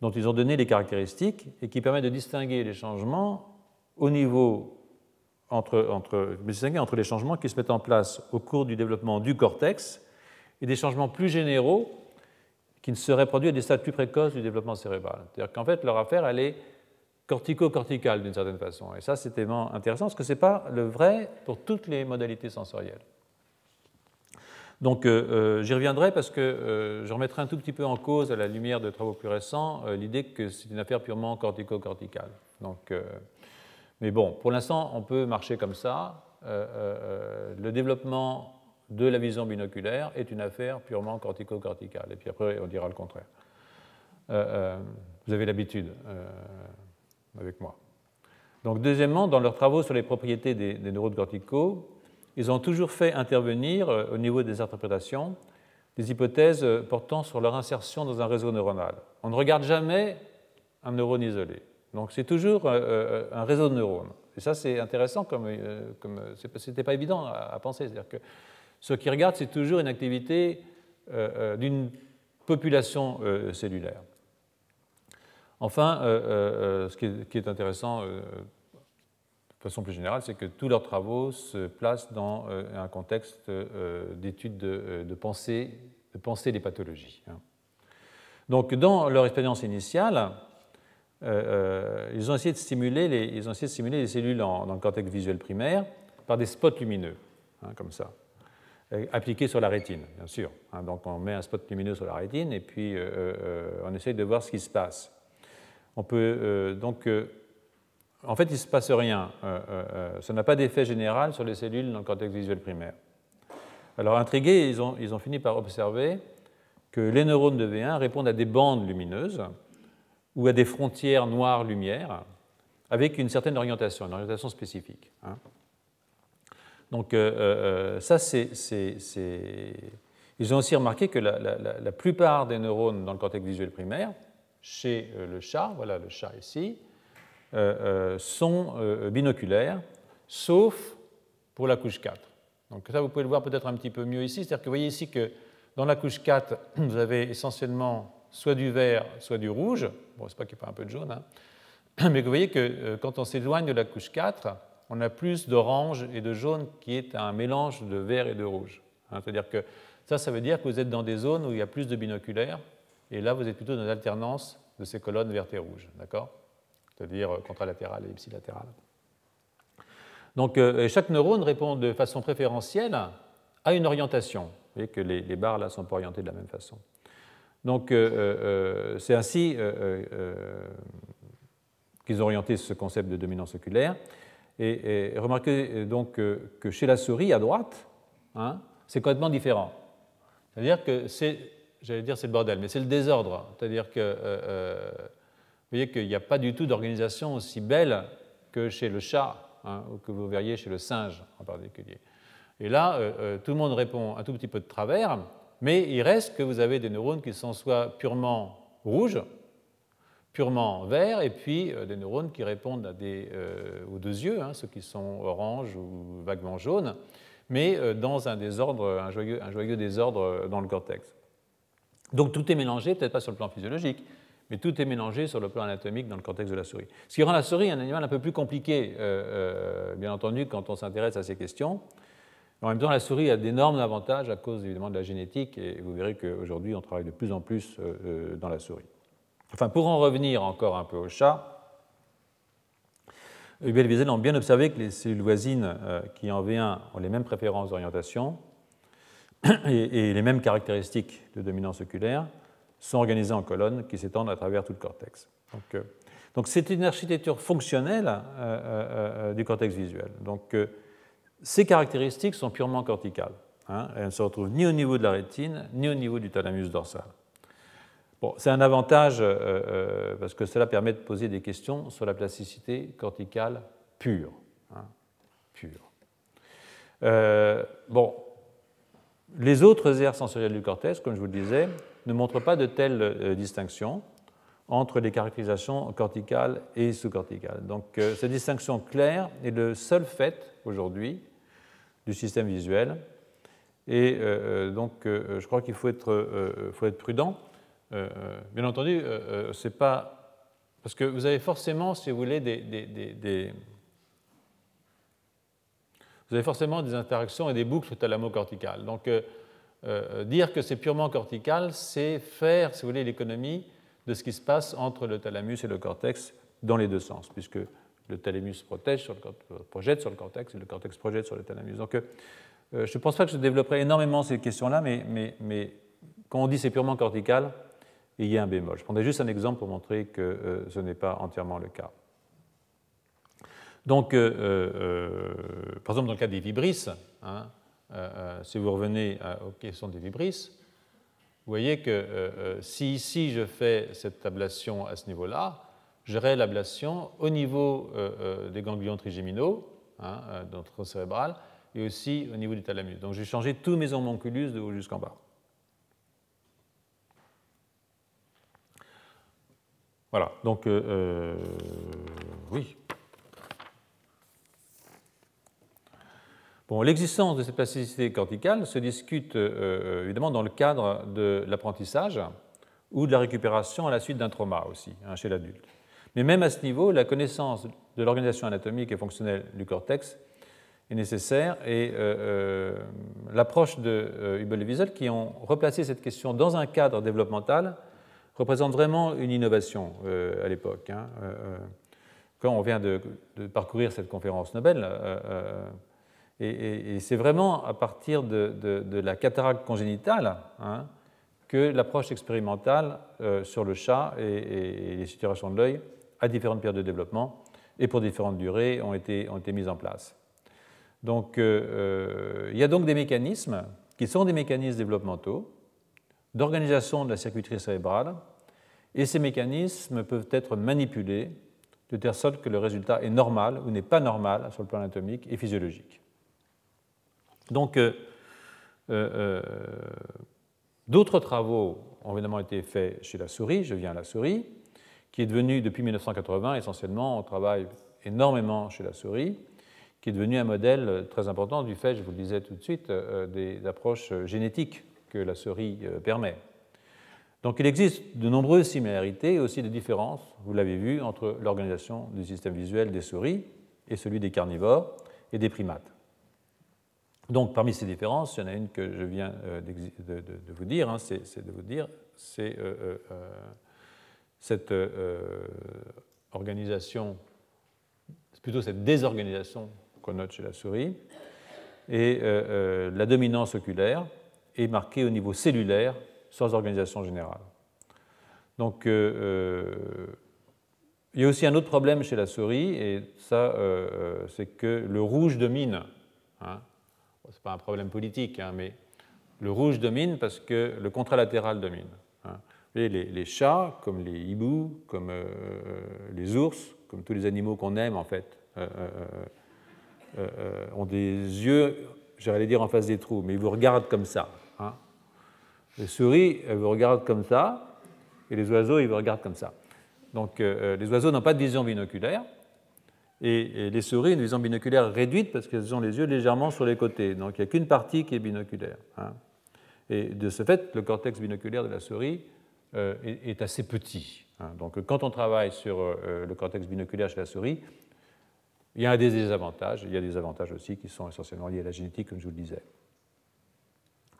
dont ils ont donné les caractéristiques et qui permettent de distinguer les changements au niveau entre, entre, entre les changements qui se mettent en place au cours du développement du cortex et des changements plus généraux qui ne seraient produits à des stades plus précoces du développement cérébral. C'est-à-dire qu'en fait, leur affaire, elle est cortico-corticale d'une certaine façon. Et ça, c'est tellement intéressant parce que ce n'est pas le vrai pour toutes les modalités sensorielles. Donc euh, euh, j'y reviendrai parce que euh, je remettrai un tout petit peu en cause, à la lumière de travaux plus récents, l'idée que c'est une affaire purement cortico-corticale. Donc, mais bon, pour l'instant, on peut marcher comme ça. le développement de la vision binoculaire est une affaire purement cortico-corticale. Et puis après, on dira le contraire. vous avez l'habitude avec moi. Donc, deuxièmement, dans leurs travaux sur les propriétés des, neurones corticaux, ils ont toujours fait intervenir, euh, au niveau des interprétations, des hypothèses euh, portant sur leur insertion dans un réseau neuronal. On ne regarde jamais un neurone isolé. Donc c'est toujours euh, un réseau de neurones. Et ça, c'est intéressant, comme, comme ce n'était pas évident à, penser. C'est-à-dire que ce qui regarde, c'est toujours une activité d'une population cellulaire. Enfin, ce qui est intéressant de façon plus générale, c'est que tous leurs travaux se placent dans euh, un contexte euh, d'études de, pensée, de pensée des pathologies. Hein. Donc, dans leur expérience initiale, euh, ils, ont essayé de stimuler les, ils ont essayé de stimuler les cellules dans le cortex visuel primaire par des spots lumineux, hein, comme ça, appliqués sur la rétine, bien sûr. Hein. donc, on met un spot lumineux sur la rétine et puis on essaye de voir ce qui se passe. On peut donc en fait, il ne se passe rien. Euh, euh, euh, ça n'a pas d'effet général sur les cellules dans le cortex visuel primaire. Alors, intrigués, ils ont, ils ont fini par observer que les neurones de V1 répondent à des bandes lumineuses ou à des frontières noires-lumière avec une certaine orientation, une orientation spécifique. Hein. Donc, ça, c'est. Ils ont aussi remarqué que la, plupart des neurones dans le cortex visuel primaire, chez le chat, voilà le chat ici, euh, euh, sont euh, binoculaires, sauf pour la couche 4. Donc ça, vous pouvez le voir peut-être un petit peu mieux ici. C'est-à-dire que vous voyez ici que dans la couche 4, vous avez essentiellement soit du vert, soit du rouge. Bon, c'est pas qu'il n'y ait pas un peu de jaune, hein. mais vous voyez que quand on s'éloigne de la couche 4, on a plus d'orange et de jaune qui est un mélange de vert et de rouge. Hein. C'est-à-dire que ça, ça veut dire que vous êtes dans des zones où il y a plus de binoculaires, et là, vous êtes plutôt dans l'alternance de ces colonnes vertes et rouges. D'accord? C'est-à-dire euh, contralatéral et ipsilatéral. Donc euh, chaque neurone répond de façon préférentielle à une orientation. Vous voyez que les, barres là sont pas orientées de la même façon. Donc euh, c'est ainsi qu'ils ont orienté ce concept de dominance oculaire. Et, remarquez donc que, chez la souris à droite, hein, c'est complètement différent. C'est-à-dire que c'est, j'allais dire c'est le bordel, mais c'est le désordre. C'est-à-dire que vous voyez qu'il n'y a pas du tout d'organisation aussi belle que chez le chat, hein, ou que vous verriez chez le singe en particulier. Et là, euh, euh, tout le monde répond un tout petit peu de travers, mais il reste que vous avez des neurones qui sont soit purement rouges, purement verts, et puis euh, des neurones qui répondent à des, aux deux yeux, hein, ceux qui sont orange ou vaguement jaunes, mais dans un désordre, un joyeux, désordre dans le cortex. Donc tout est mélangé, peut-être pas sur le plan physiologique, mais tout est mélangé sur le plan anatomique dans le cortex de la souris. Ce qui rend la souris un animal un peu plus compliqué, euh, euh, bien entendu, quand on s'intéresse à ces questions. En même temps, la souris a d'énormes avantages à cause évidemment de la génétique, et vous verrez qu'aujourd'hui, on travaille de plus en plus euh, dans la souris. Enfin, pour en revenir encore un peu au chat, Hubel et Wiesel ont bien observé que les cellules voisines qui en V1 ont les mêmes préférences d'orientation et, les mêmes caractéristiques de dominance oculaire, sont organisées en colonnes qui s'étendent à travers tout le cortex. Donc, euh, c'est une architecture fonctionnelle euh, euh, du cortex visuel. Donc ces caractéristiques sont purement corticales. Hein. elles ne se retrouvent ni au niveau de la rétine, ni au niveau du thalamus dorsal. C'est un avantage parce que cela permet de poser des questions sur la plasticité corticale pure. Hein, pure. bon, les autres aires sensorielles du cortex, comme je vous le disais, ne montre pas de telle euh, distinction entre les caractérisations corticales et sous-corticales. Donc euh, cette distinction claire est le seul fait aujourd'hui du système visuel. Et euh, donc je crois qu'il faut être prudent. Bien entendu, c'est pas parce que vous avez forcément, si vous voulez, des, vous avez forcément des interactions et des boucles thalamo-corticales. Donc, dire que c'est purement cortical, c'est faire, si vous voulez, l'économie de ce qui se passe entre le thalamus et le cortex dans les deux sens, puisque le thalamus projette sur le cortex et le cortex projette sur le thalamus. Donc, je ne pense pas que je développerai énormément ces questions-là, mais, quand on dit c'est purement cortical, il y a un bémol. Je prendrai juste un exemple pour montrer que euh, ce n'est pas entièrement le cas. Donc, euh, euh, par exemple, dans le cas des vibrisses, hein, si vous revenez aux questions des vibrisses, vous voyez que si ici je fais cette ablation à ce niveau-là, j'aurai l'ablation au niveau des ganglions trigéminaux, hein, notre cérébral, et aussi au niveau du thalamus. Donc j'ai changé tous mes homonculus de haut jusqu'en bas. Voilà, donc euh, euh, oui. Bon, l'existence de cette plasticité corticale se discute euh, évidemment dans le cadre de l'apprentissage ou de la récupération à la suite d'un trauma aussi, hein, chez l'adulte. Mais même à ce niveau, la connaissance de l'organisation anatomique et fonctionnelle du cortex est nécessaire et l'approche de Hubel et Wiesel qui ont replacé cette question dans un cadre développemental représente vraiment une innovation euh, à l'époque. Hein. Euh, euh, quand on vient de, parcourir cette conférence Nobel, et, c'est vraiment à partir de, la cataracte congénitale hein, que l'approche expérimentale sur le chat et, les situations de l'œil à différentes périodes de développement et pour différentes durées ont été, ont été mises en place. Donc il y a donc des mécanismes qui sont des mécanismes développementaux d'organisation de la circuiterie cérébrale, et ces mécanismes peuvent être manipulés de telle sorte que le résultat est normal ou n'est pas normal sur le plan anatomique et physiologique. Donc, euh, euh, euh, d'autres travaux ont évidemment été faits chez la souris, je viens à la souris, qui est devenue depuis 1980 essentiellement, on travaille énormément chez la souris, qui est devenu un modèle très important du fait, je vous le disais tout de suite, des approches génétiques que la souris euh, permet. Donc il existe de nombreuses similarités et aussi des différences, vous l'avez vu, entre l'organisation du système visuel des souris et celui des carnivores et des primates. Donc parmi ces différences, il y en a une que je viens euh, de, vous dire, hein, c'est de vous dire, c'est euh, cette organisation, plutôt cette désorganisation qu'on note chez la souris, et la dominance oculaire, est marqué au niveau cellulaire sans organisation générale. Donc, euh, euh, il y a aussi un autre problème chez la souris, et ça, euh, c'est que le rouge domine. Hein. Ce n'est pas un problème politique, hein, mais le rouge domine parce que le contralatéral domine. Hein. Les, les, chats, comme les hiboux, comme les ours, comme tous les animaux qu'on aime en fait, ont des yeux, j'allais dire en face des trous, mais ils vous regardent comme ça. Hein. Les souris, elles vous regardent comme ça, et les oiseaux, ils vous regardent comme ça. Donc euh, euh, les oiseaux n'ont pas de vision binoculaire, et, les souris, une vision binoculaire réduite parce qu'elles ont les yeux légèrement sur les côtés. Donc il n'y a qu'une partie qui est binoculaire. Hein. Et de ce fait, le cortex binoculaire de la souris euh, est, assez petit. Hein. Donc quand on travaille sur le cortex binoculaire chez la souris, il y a des désavantages, il y a des avantages aussi qui sont essentiellement liés à la génétique, comme je vous le disais.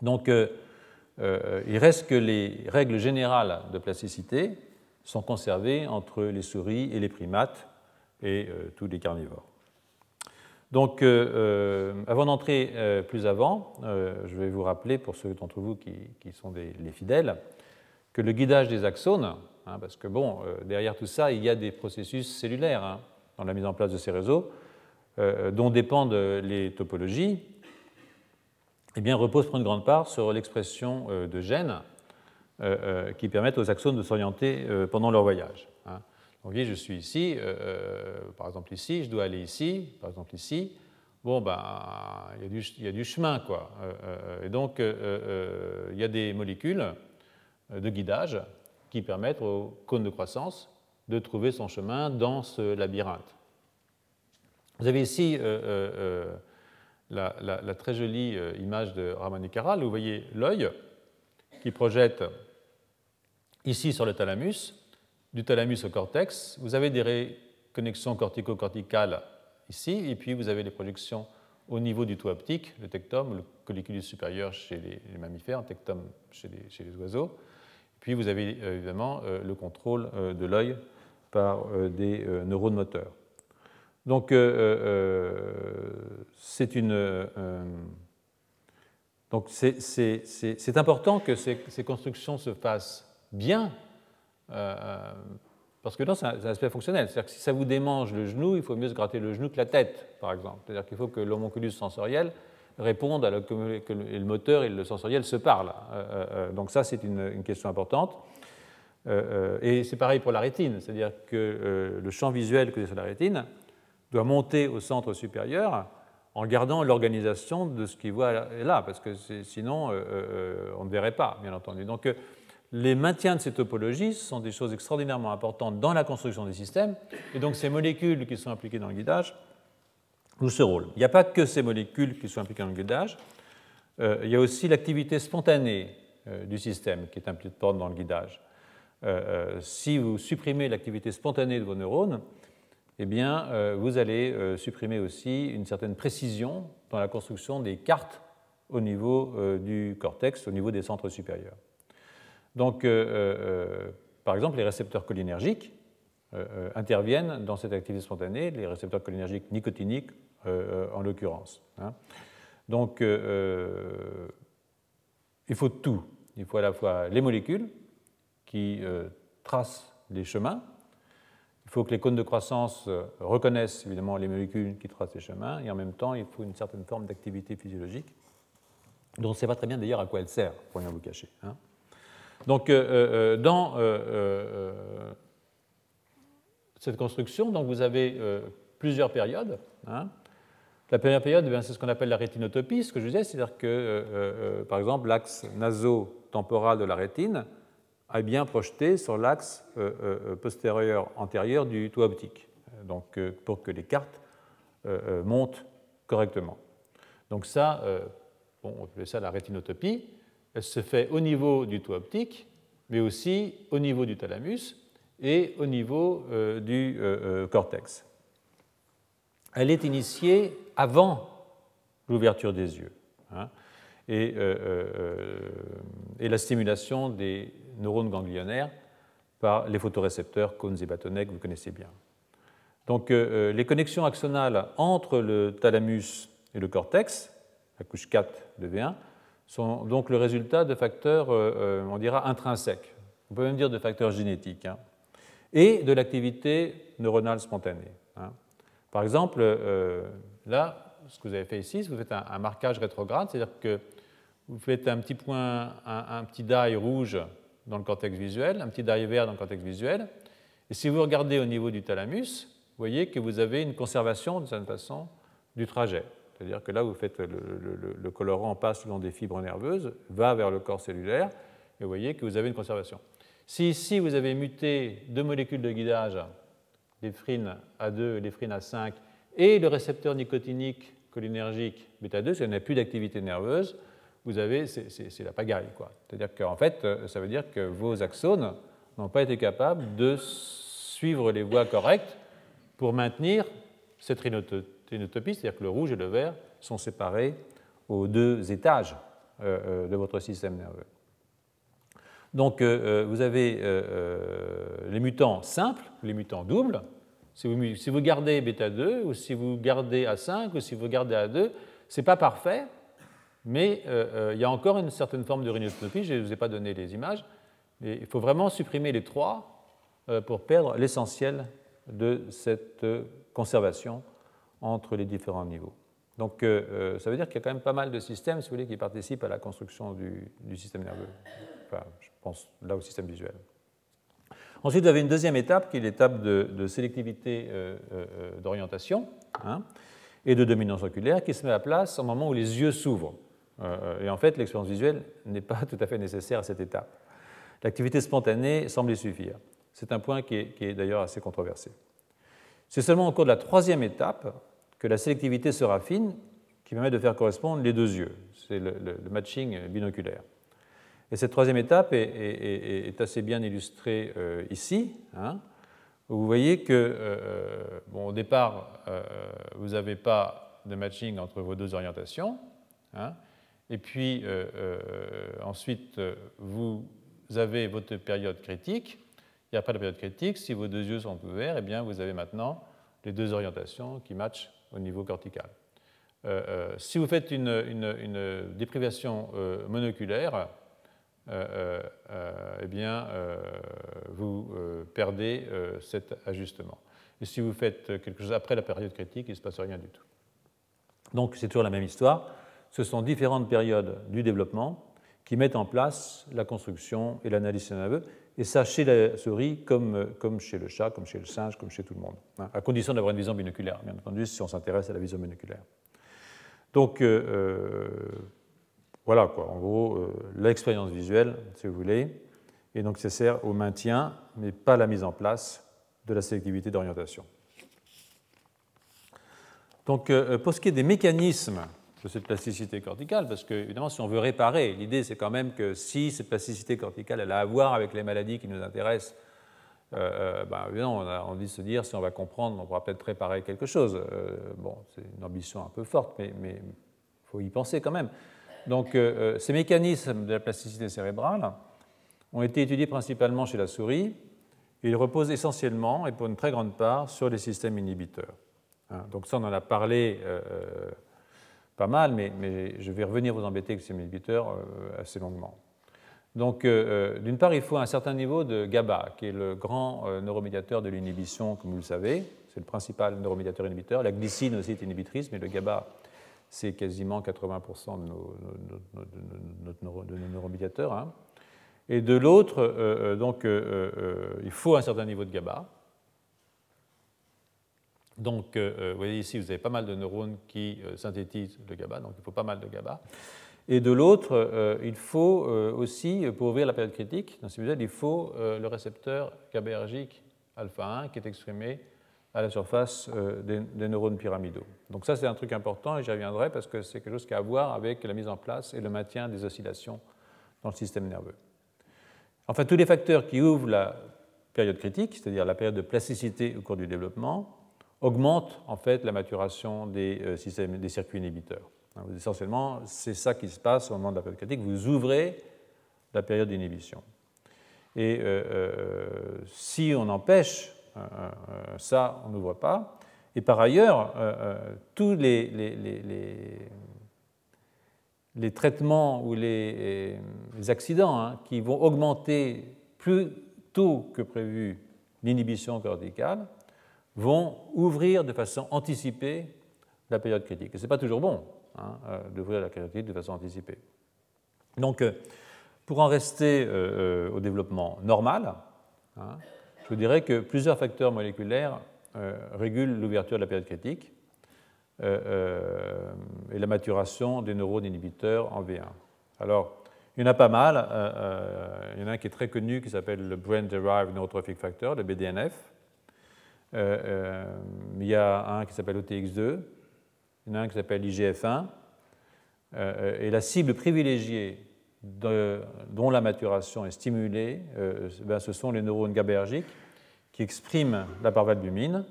Donc, euh, euh, il reste que les règles générales de plasticité sont conservées entre les souris et les primates et euh, tous les carnivores. Donc, avant d'entrer plus avant, je vais vous rappeler, pour ceux d'entre vous qui, sont les fidèles, que le guidage des axones, hein, parce que bon, derrière tout ça, il y a des processus cellulaires hein, dans la mise en place de ces réseaux, dont dépendent les topologies, eh bien, repose pour une grande part sur l'expression euh, de gènes euh, euh, qui permettent aux axones de s'orienter pendant leur voyage. Hein. vous voyez, je suis ici, par exemple ici, je dois aller ici, par exemple ici. Bon, ben, il y, a du, il y a du chemin, quoi. et donc, il y a des molécules de guidage qui permettent au cône de croissance de trouver son chemin dans ce labyrinthe. Vous avez ici la, très jolie euh, image de Ramanukaral, vous voyez l'œil qui projette ici sur le thalamus, du thalamus au cortex. Vous avez des connexions cortico-corticales ici, et puis vous avez des projections au niveau du toit optique, le tectum, le colliculus supérieur chez les, mammifères, le tectum chez les, oiseaux. Puis vous avez évidemment le contrôle de l'œil par des neurones moteurs. Donc c'est important que ces, constructions se fassent bien, euh, euh, parce que non, c'est un, aspect fonctionnel. C'est-à-dire que si ça vous démange le genou, il faut mieux se gratter le genou que la tête, par exemple. C'est-à-dire qu'il faut que l'homonculus sensoriel réponde à la, que le moteur et le sensoriel se parlent. Euh, donc ça, c'est une, question importante. et c'est pareil pour la rétine, c'est-à-dire que le champ visuel que sur la rétine doit monter au centre supérieur en gardant l'organisation de ce qu'il voit là, parce que sinon euh, euh, on ne verrait pas, bien entendu. Donc euh, les maintiens de ces topologies sont des choses extraordinairement importantes dans la construction des systèmes, et donc ces molécules qui sont impliquées dans le guidage jouent ce rôle. Il n'y a pas que ces molécules qui sont impliquées dans le guidage, il y a aussi l'activité spontanée du système qui est impliquée dans le guidage. si vous supprimez l'activité spontanée de vos neurones, eh bien, euh, vous allez euh, supprimer aussi une certaine précision dans la construction des cartes au niveau euh, du cortex, au niveau des centres supérieurs. Donc, par exemple, les récepteurs cholinergiques interviennent dans cette activité spontanée, les récepteurs cholinergiques nicotiniques en l'occurrence. Hein. Donc, il faut tout. Il faut à la fois les molécules qui tracent les chemins, il faut que les cônes de croissance euh, reconnaissent évidemment les molécules qui tracent les chemins, et en même temps, il faut une certaine forme d'activité physiologique, dont on ne sait pas très bien d'ailleurs à quoi elle sert, pour rien vous cacher. Hein. Donc, euh, euh, dans cette construction, donc, vous avez plusieurs périodes. Hein. La première période, eh c'est ce qu'on appelle la rétinotopie, ce que je disais, c'est-à-dire que, par exemple, l'axe naso-temporal de la rétine est bien projeté sur l'axe euh, euh, postérieur antérieur du toit optique, donc euh, pour que les cartes montent correctement. Donc ça, on appelle ça la rétinotopie, elle se fait au niveau du toit optique, mais aussi au niveau du thalamus et au niveau du cortex. Elle est initiée avant l'ouverture des yeux. Hein, et, et, la stimulation des neurones ganglionnaires par les photorécepteurs cônes et bâtonnets que vous connaissez bien. Donc euh, euh, les connexions axonales entre le thalamus et le cortex, la couche 4 de V1, sont donc le résultat de facteurs, euh, on dira, intrinsèques, on peut même dire de facteurs génétiques, hein, et de l'activité neuronale spontanée. Hein. Par exemple, là, ce que vous avez fait ici, vous faites un, marquage rétrograde, c'est-à-dire que vous faites un petit point, un, petit die rouge dans le cortex visuel, un petit dye vert dans le cortex visuel. Et si vous regardez au niveau du thalamus, vous voyez que vous avez une conservation, de certaine façon, du trajet. C'est-à-dire que là, vous faites le, colorant passe le long des fibres nerveuses, va vers le corps cellulaire, et vous voyez que vous avez une conservation. Si ici, vous avez muté deux molécules de guidage, l'éphrine A2 et l'éphrine A5, et le récepteur nicotinique cholinergique bêta-2, si on n'a plus d'activité nerveuse, vous avez, c'est la pagaille. C'est-à-dire qu'en fait, euh, ça veut dire que vos axones n'ont pas été capables de suivre les voies correctes pour maintenir cette rhinotopie, c'est-à-dire que le rouge et le vert sont séparés aux deux étages euh, euh, de votre système nerveux. Donc vous avez les mutants simples, les mutants doubles. Si vous, si vous gardez bêta 2 ou si vous gardez A5 ou si vous gardez A2, ce n'est pas parfait, mais euh, euh, il y a encore une certaine forme de rhinotopie, je ne vous ai pas donné les images, mais il faut vraiment supprimer les trois euh, pour perdre l'essentiel de cette conservation entre les différents niveaux. Donc ça veut dire qu'il y a quand même pas mal de systèmes, si vous voulez, qui participent à la construction du, système nerveux. Enfin, je pense là au système visuel. Ensuite, vous avez une deuxième étape qui est l'étape de, sélectivité d'orientation hein, et de dominance oculaire qui se met à place au moment où les yeux s'ouvrent. Euh, et en fait, l'expérience visuelle n'est pas tout à fait nécessaire à cette étape. L'activité spontanée semble y suffire. C'est un point qui est, d'ailleurs assez controversé. C'est seulement au cours de la troisième étape que la sélectivité se raffine, qui permet de faire correspondre les deux yeux. C'est le, matching binoculaire. Et cette troisième étape est, assez bien illustrée euh, ici. Hein. vous voyez que, euh, bon, au départ, vous n'avez pas de matching entre vos deux orientations. Hein. Et puis euh, euh, ensuite, vous avez votre période critique. Et après la période critique, si vos deux yeux sont ouverts, eh bien, vous avez maintenant les deux orientations qui matchent au niveau cortical. si vous faites une, une déprivation monoculaire, eh bien, vous perdez cet ajustement. Et si vous faites quelque chose après la période critique, il ne se passe rien du tout. Donc c'est toujours la même histoire. Ce sont différentes périodes du développement qui mettent en place la construction et l'analyse nerveux. Et ça chez la souris comme, comme chez le chat, comme chez le singe, comme chez tout le monde. Hein, à condition d'avoir une vision binoculaire, bien entendu, si on s'intéresse à la vision binoculaire. Donc euh, euh, voilà quoi, en gros, euh, l'expérience visuelle, si vous voulez, et donc ça sert au maintien, mais pas à la mise en place de la sélectivité d'orientation. Donc, pour ce qui est des mécanismes de cette plasticité corticale, parce que, évidemment, si on veut réparer, l'idée c'est quand même que si cette plasticité corticale elle a à voir avec les maladies qui nous intéressent, euh, euh ben, on a envie de se dire si on va comprendre, on pourra peut-être préparer quelque chose. Euh, bon, c'est une ambition un peu forte, mais il faut y penser quand même. Donc, ces mécanismes de la plasticité cérébrale ont été étudiés principalement chez la souris, il repose essentiellement et pour une très grande part sur les systèmes inhibiteurs. Hein, donc ça, on en a parlé pas mal, mais, je vais revenir vous embêter avec ces inhibiteurs euh, assez longuement. Donc, d'une part, il faut un certain niveau de GABA, qui est le grand neuromédiateur de l'inhibition, comme vous le savez. C'est le principal neuromédiateur inhibiteur. La glycine aussi est inhibitrice, mais le GABA, c'est quasiment 80% de nos, de neuromédiateurs. Hein. Et de l'autre, euh, euh, donc, euh, il faut un certain niveau de GABA. Donc, vous voyez ici, vous avez pas mal de neurones qui synthétisent le GABA, donc il faut pas mal de GABA. Et de l'autre, il faut aussi, pour ouvrir la période critique, dans ce visuel, il faut le récepteur GABAergique alpha 1 qui est exprimé à la surface des, des, neurones pyramidaux. Donc ça, c'est un truc important et j'y reviendrai parce que c'est quelque chose qui a à voir avec la mise en place et le maintien des oscillations dans le système nerveux. Enfin, tous les facteurs qui ouvrent la période critique, c'est-à-dire la période de plasticité au cours du développement, augmentent en fait la maturation des, euh, circuits inhibiteurs. Essentiellement, c'est ça qui se passe au moment de la période critique. Vous ouvrez la période d'inhibition. Et euh, euh, si on empêche ça, on n'ouvre pas. Et par ailleurs, tous les traitements ou les, accidents hein, qui vont augmenter plus tôt que prévu l'inhibition corticale vont ouvrir de façon anticipée la période critique. Et ce n'est pas toujours bon hein, euh, d'ouvrir la période critique de façon anticipée. Donc, euh, pour en rester euh, au développement normal, hein, je vous dirais que plusieurs facteurs moléculaires régulent l'ouverture de la période critique. Et la maturation des neurones inhibiteurs en V1. Alors, il y en a pas mal. Il y en a un qui est très connu qui s'appelle le Brain Derived Neurotrophic Factor, le BDNF. Il y a un qui s'appelle OTX2. Il y en a un qui s'appelle IGF1. et la cible privilégiée dont la maturation est stimulée, ben, ce sont les neurones GABAergiques qui expriment la parvalbumine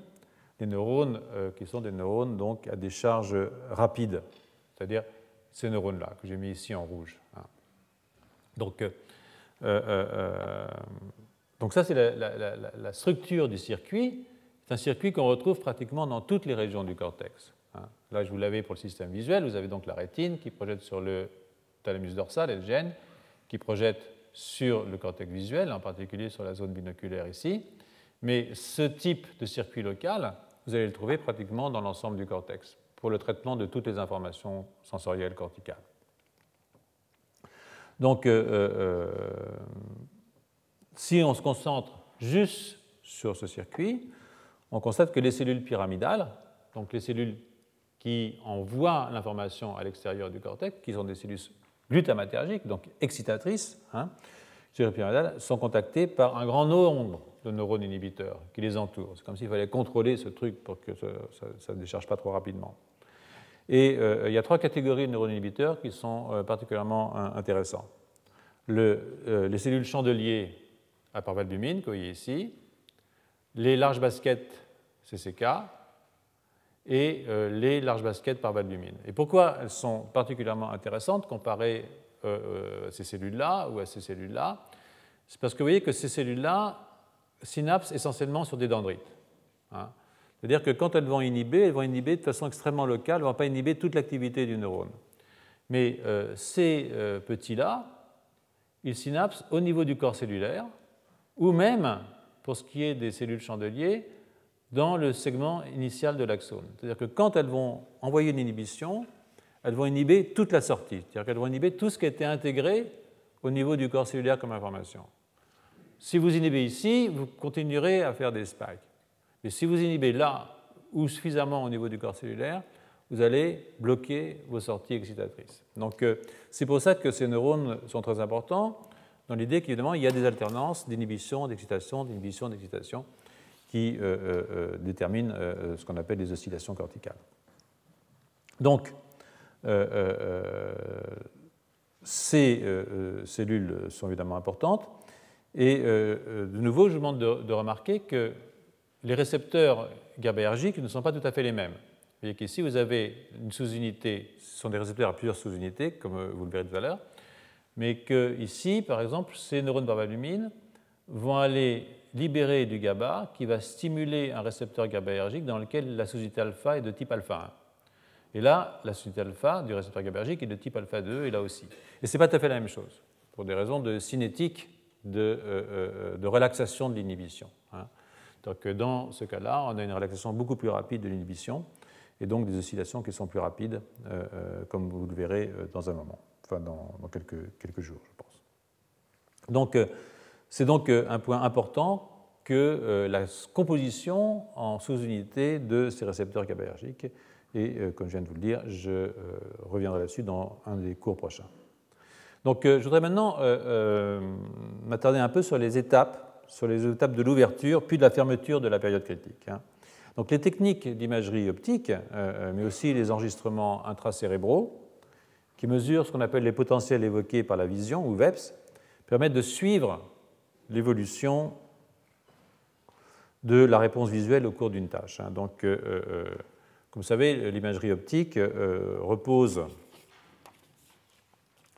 des neurones euh, qui sont des neurones donc à des charges rapides, c'est-à-dire ces neurones-là que j'ai mis ici en rouge. Hein. Donc, euh, euh, donc ça c'est la, structure du circuit. C'est un circuit qu'on retrouve pratiquement dans toutes les régions du cortex. Hein. Là, je vous l'avais pour le système visuel. Vous avez donc la rétine qui projette sur le thalamus dorsal et le gène qui projette sur le cortex visuel, en particulier sur la zone binoculaire ici. Mais ce type de circuit local, vous allez le trouver pratiquement dans l'ensemble du cortex pour le traitement de toutes les informations sensorielles corticales. Donc, euh, euh, si on se concentre juste sur ce circuit, on constate que les cellules pyramidales, donc les cellules qui envoient l'information à l'extérieur du cortex, qui sont des cellules glutamatergiques, donc excitatrices, hein, pyramidales, sont contactées par un grand nombre de neurones inhibiteurs qui les entourent. C'est comme s'il fallait contrôler ce truc pour que ça ne décharge pas trop rapidement. Et euh, il y a trois catégories de neurones inhibiteurs qui sont euh, particulièrement intéressants. Euh, les cellules chandeliers à parvalbumine, que vous voyez ici, les larges baskets CCK, et les larges baskets par valbumine. Et pourquoi elles sont particulièrement intéressantes comparées à ces cellules-là ou à ces cellules-là? C'est parce que vous voyez que ces cellules-là synapsent essentiellement sur des dendrites. Hein. C'est-à-dire que quand elles vont inhiber, elles vont inhiber de façon extrêmement locale, elles ne vont pas inhiber toute l'activité du neurone. Mais euh, ces euh, petits-là, ils synapsent au niveau du corps cellulaire, ou même, pour ce qui est des cellules chandeliers, dans le segment initial de l'axone. C'est-à-dire que quand elles vont envoyer une inhibition, elles vont inhiber toute la sortie, c'est-à-dire qu'elles vont inhiber tout ce qui a été intégré au niveau du corps cellulaire comme information. Si vous inhibez ici, vous continuerez à faire des spikes. Mais si vous inhibez là ou suffisamment au niveau du corps cellulaire, vous allez bloquer vos sorties excitatrices. Donc euh, c'est pour ça que ces neurones sont très importants, dans l'idée qu'évidemment il y a des alternances d'inhibition, d'excitation, d'inhibition, d'excitation qui euh, euh, déterminent ce qu'on appelle les oscillations corticales. Donc ces cellules sont évidemment importantes. Et de nouveau, je vous demande de remarquer que les récepteurs GABAergiques ne sont pas tout à fait les mêmes. Vous voyez qu'ici, vous avez une sous-unité, ce sont des récepteurs à plusieurs sous-unités, comme euh, vous le verrez tout à l'heure, mais que ici, par exemple, ces neurones barbalumine vont aller libérer du GABA qui va stimuler un récepteur GABAergique dans lequel la sous-unité alpha est de type alpha 1. Et là, la sous-unité alpha du récepteur GABAergique est de type alpha 2, et là aussi. Et ce n'est pas tout à fait la même chose, pour des raisons de cinétique, de, euh, euh, de relaxation de l'inhibition. Hein. Donc dans ce cas-là, on a une relaxation beaucoup plus rapide de l'inhibition et donc des oscillations qui sont plus rapides, euh, euh, comme vous le verrez euh, dans un moment, enfin dans, quelques, quelques, jours, je pense. Donc c'est donc un point important que la composition en sous-unité de ces récepteurs GABAergiques, et comme je viens de vous le dire, je reviendrai là-dessus dans un des cours prochains. Donc je voudrais maintenant m'attarder un peu sur les étapes sur les étapes de l'ouverture puis de la fermeture de la période critique. Hein. Donc les techniques d'imagerie optique, euh, euh, mais aussi les enregistrements intracérébraux, qui mesurent ce qu'on appelle les potentiels évoqués par la vision, ou VEPS, permettent de suivre l'évolution de la réponse visuelle au cours d'une tâche. Hein. Donc, euh, comme vous savez, l'imagerie optique repose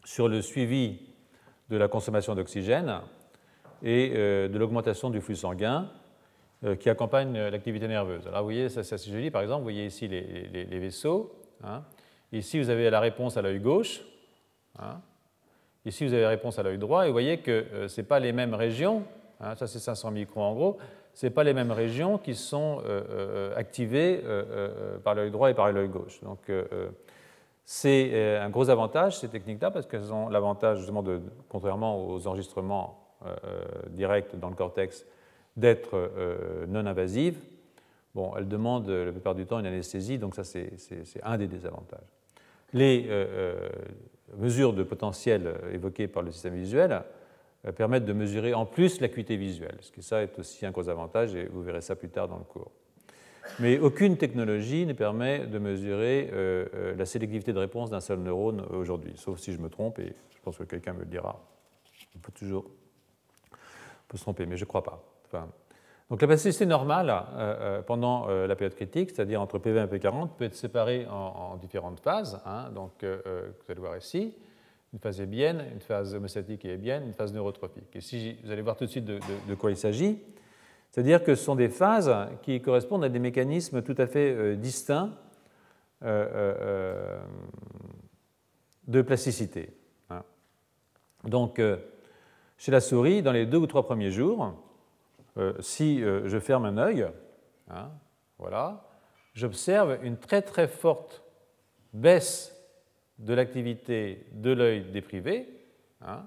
sur le suivi de la consommation d'oxygène et euh, de l'augmentation du flux sanguin euh, qui accompagne l'activité nerveuse. Alors vous voyez, ça c'est joli, par exemple, vous voyez ici les, vaisseaux. Hein. Ici, vous avez la réponse à l'œil gauche. Hein. Ici, vous avez réponse à l'œil droit. Et vous voyez que euh, ce n'est pas les mêmes régions, hein, ça c'est 500 microns en gros, ce pas les mêmes régions qui sont activées par l'œil droit et par l'œil gauche. Donc, c'est un gros avantage, ces techniques-là, parce qu'elles ont l'avantage, justement, de, contrairement aux enregistrements euh, euh, directe dans le cortex d'être euh, non invasive. Bon, elle demande la plupart du temps une anesthésie, donc ça c'est un des désavantages. Les mesures de potentiel évoquées par le système visuel permettent de mesurer en plus l'acuité visuelle, ce qui ça est aussi un gros avantage et vous verrez ça plus tard dans le cours. Mais aucune technologie ne permet de mesurer la sélectivité de réponse d'un seul neurone aujourd'hui, sauf si je me trompe et je pense que quelqu'un me le dira. On peut toujours peut se tromper, mais je ne crois pas. Donc la plasticité normale euh, euh, pendant euh, la période critique, c'est-à-dire entre P20 et P40, peut être séparée en, différentes phases. Hein. donc vous allez voir ici, une phase hébienne, une phase homéostatique et hébienne, une phase neurotrophique. Et si vous allez voir tout de suite de, quoi il s'agit, c'est-à-dire que ce sont des phases qui correspondent à des mécanismes tout à fait distincts de plasticité. Hein. Donc chez la souris, dans les deux ou trois premiers jours, si euh, je ferme un œil, hein, voilà, j'observe une très très forte baisse de l'activité de l'œil déprivé, hein,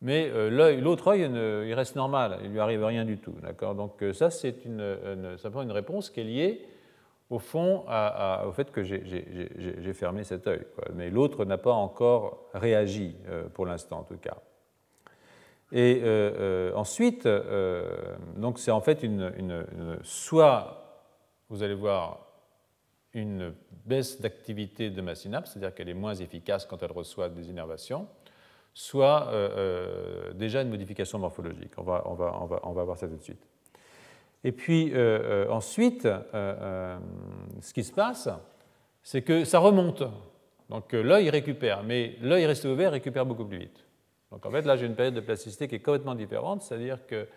mais euh, l'autre œil, il reste normal, il ne lui arrive rien du tout. Donc ça, c'est une, simplement une réponse qui est liée au fond au fait que j'ai fermé cet œil. Mais l'autre n'a pas encore réagi, pour l'instant en tout cas. Et euh, euh, ensuite, euh, donc c'est en fait une, soit vous allez voir une baisse d'activité de ma synapse, c'est-à-dire qu'elle est moins efficace quand elle reçoit des innervations, soit déjà une modification morphologique. On va, on, va, on, va, on va voir ça tout de suite. Et puis ensuite, ce qui se passe, c'est que ça remonte. Donc l'œil récupère, mais l'œil resté ouvert récupère beaucoup plus vite. Donc en fait, là, j'ai une période de plasticité qui est complètement différente, c'est-à-dire que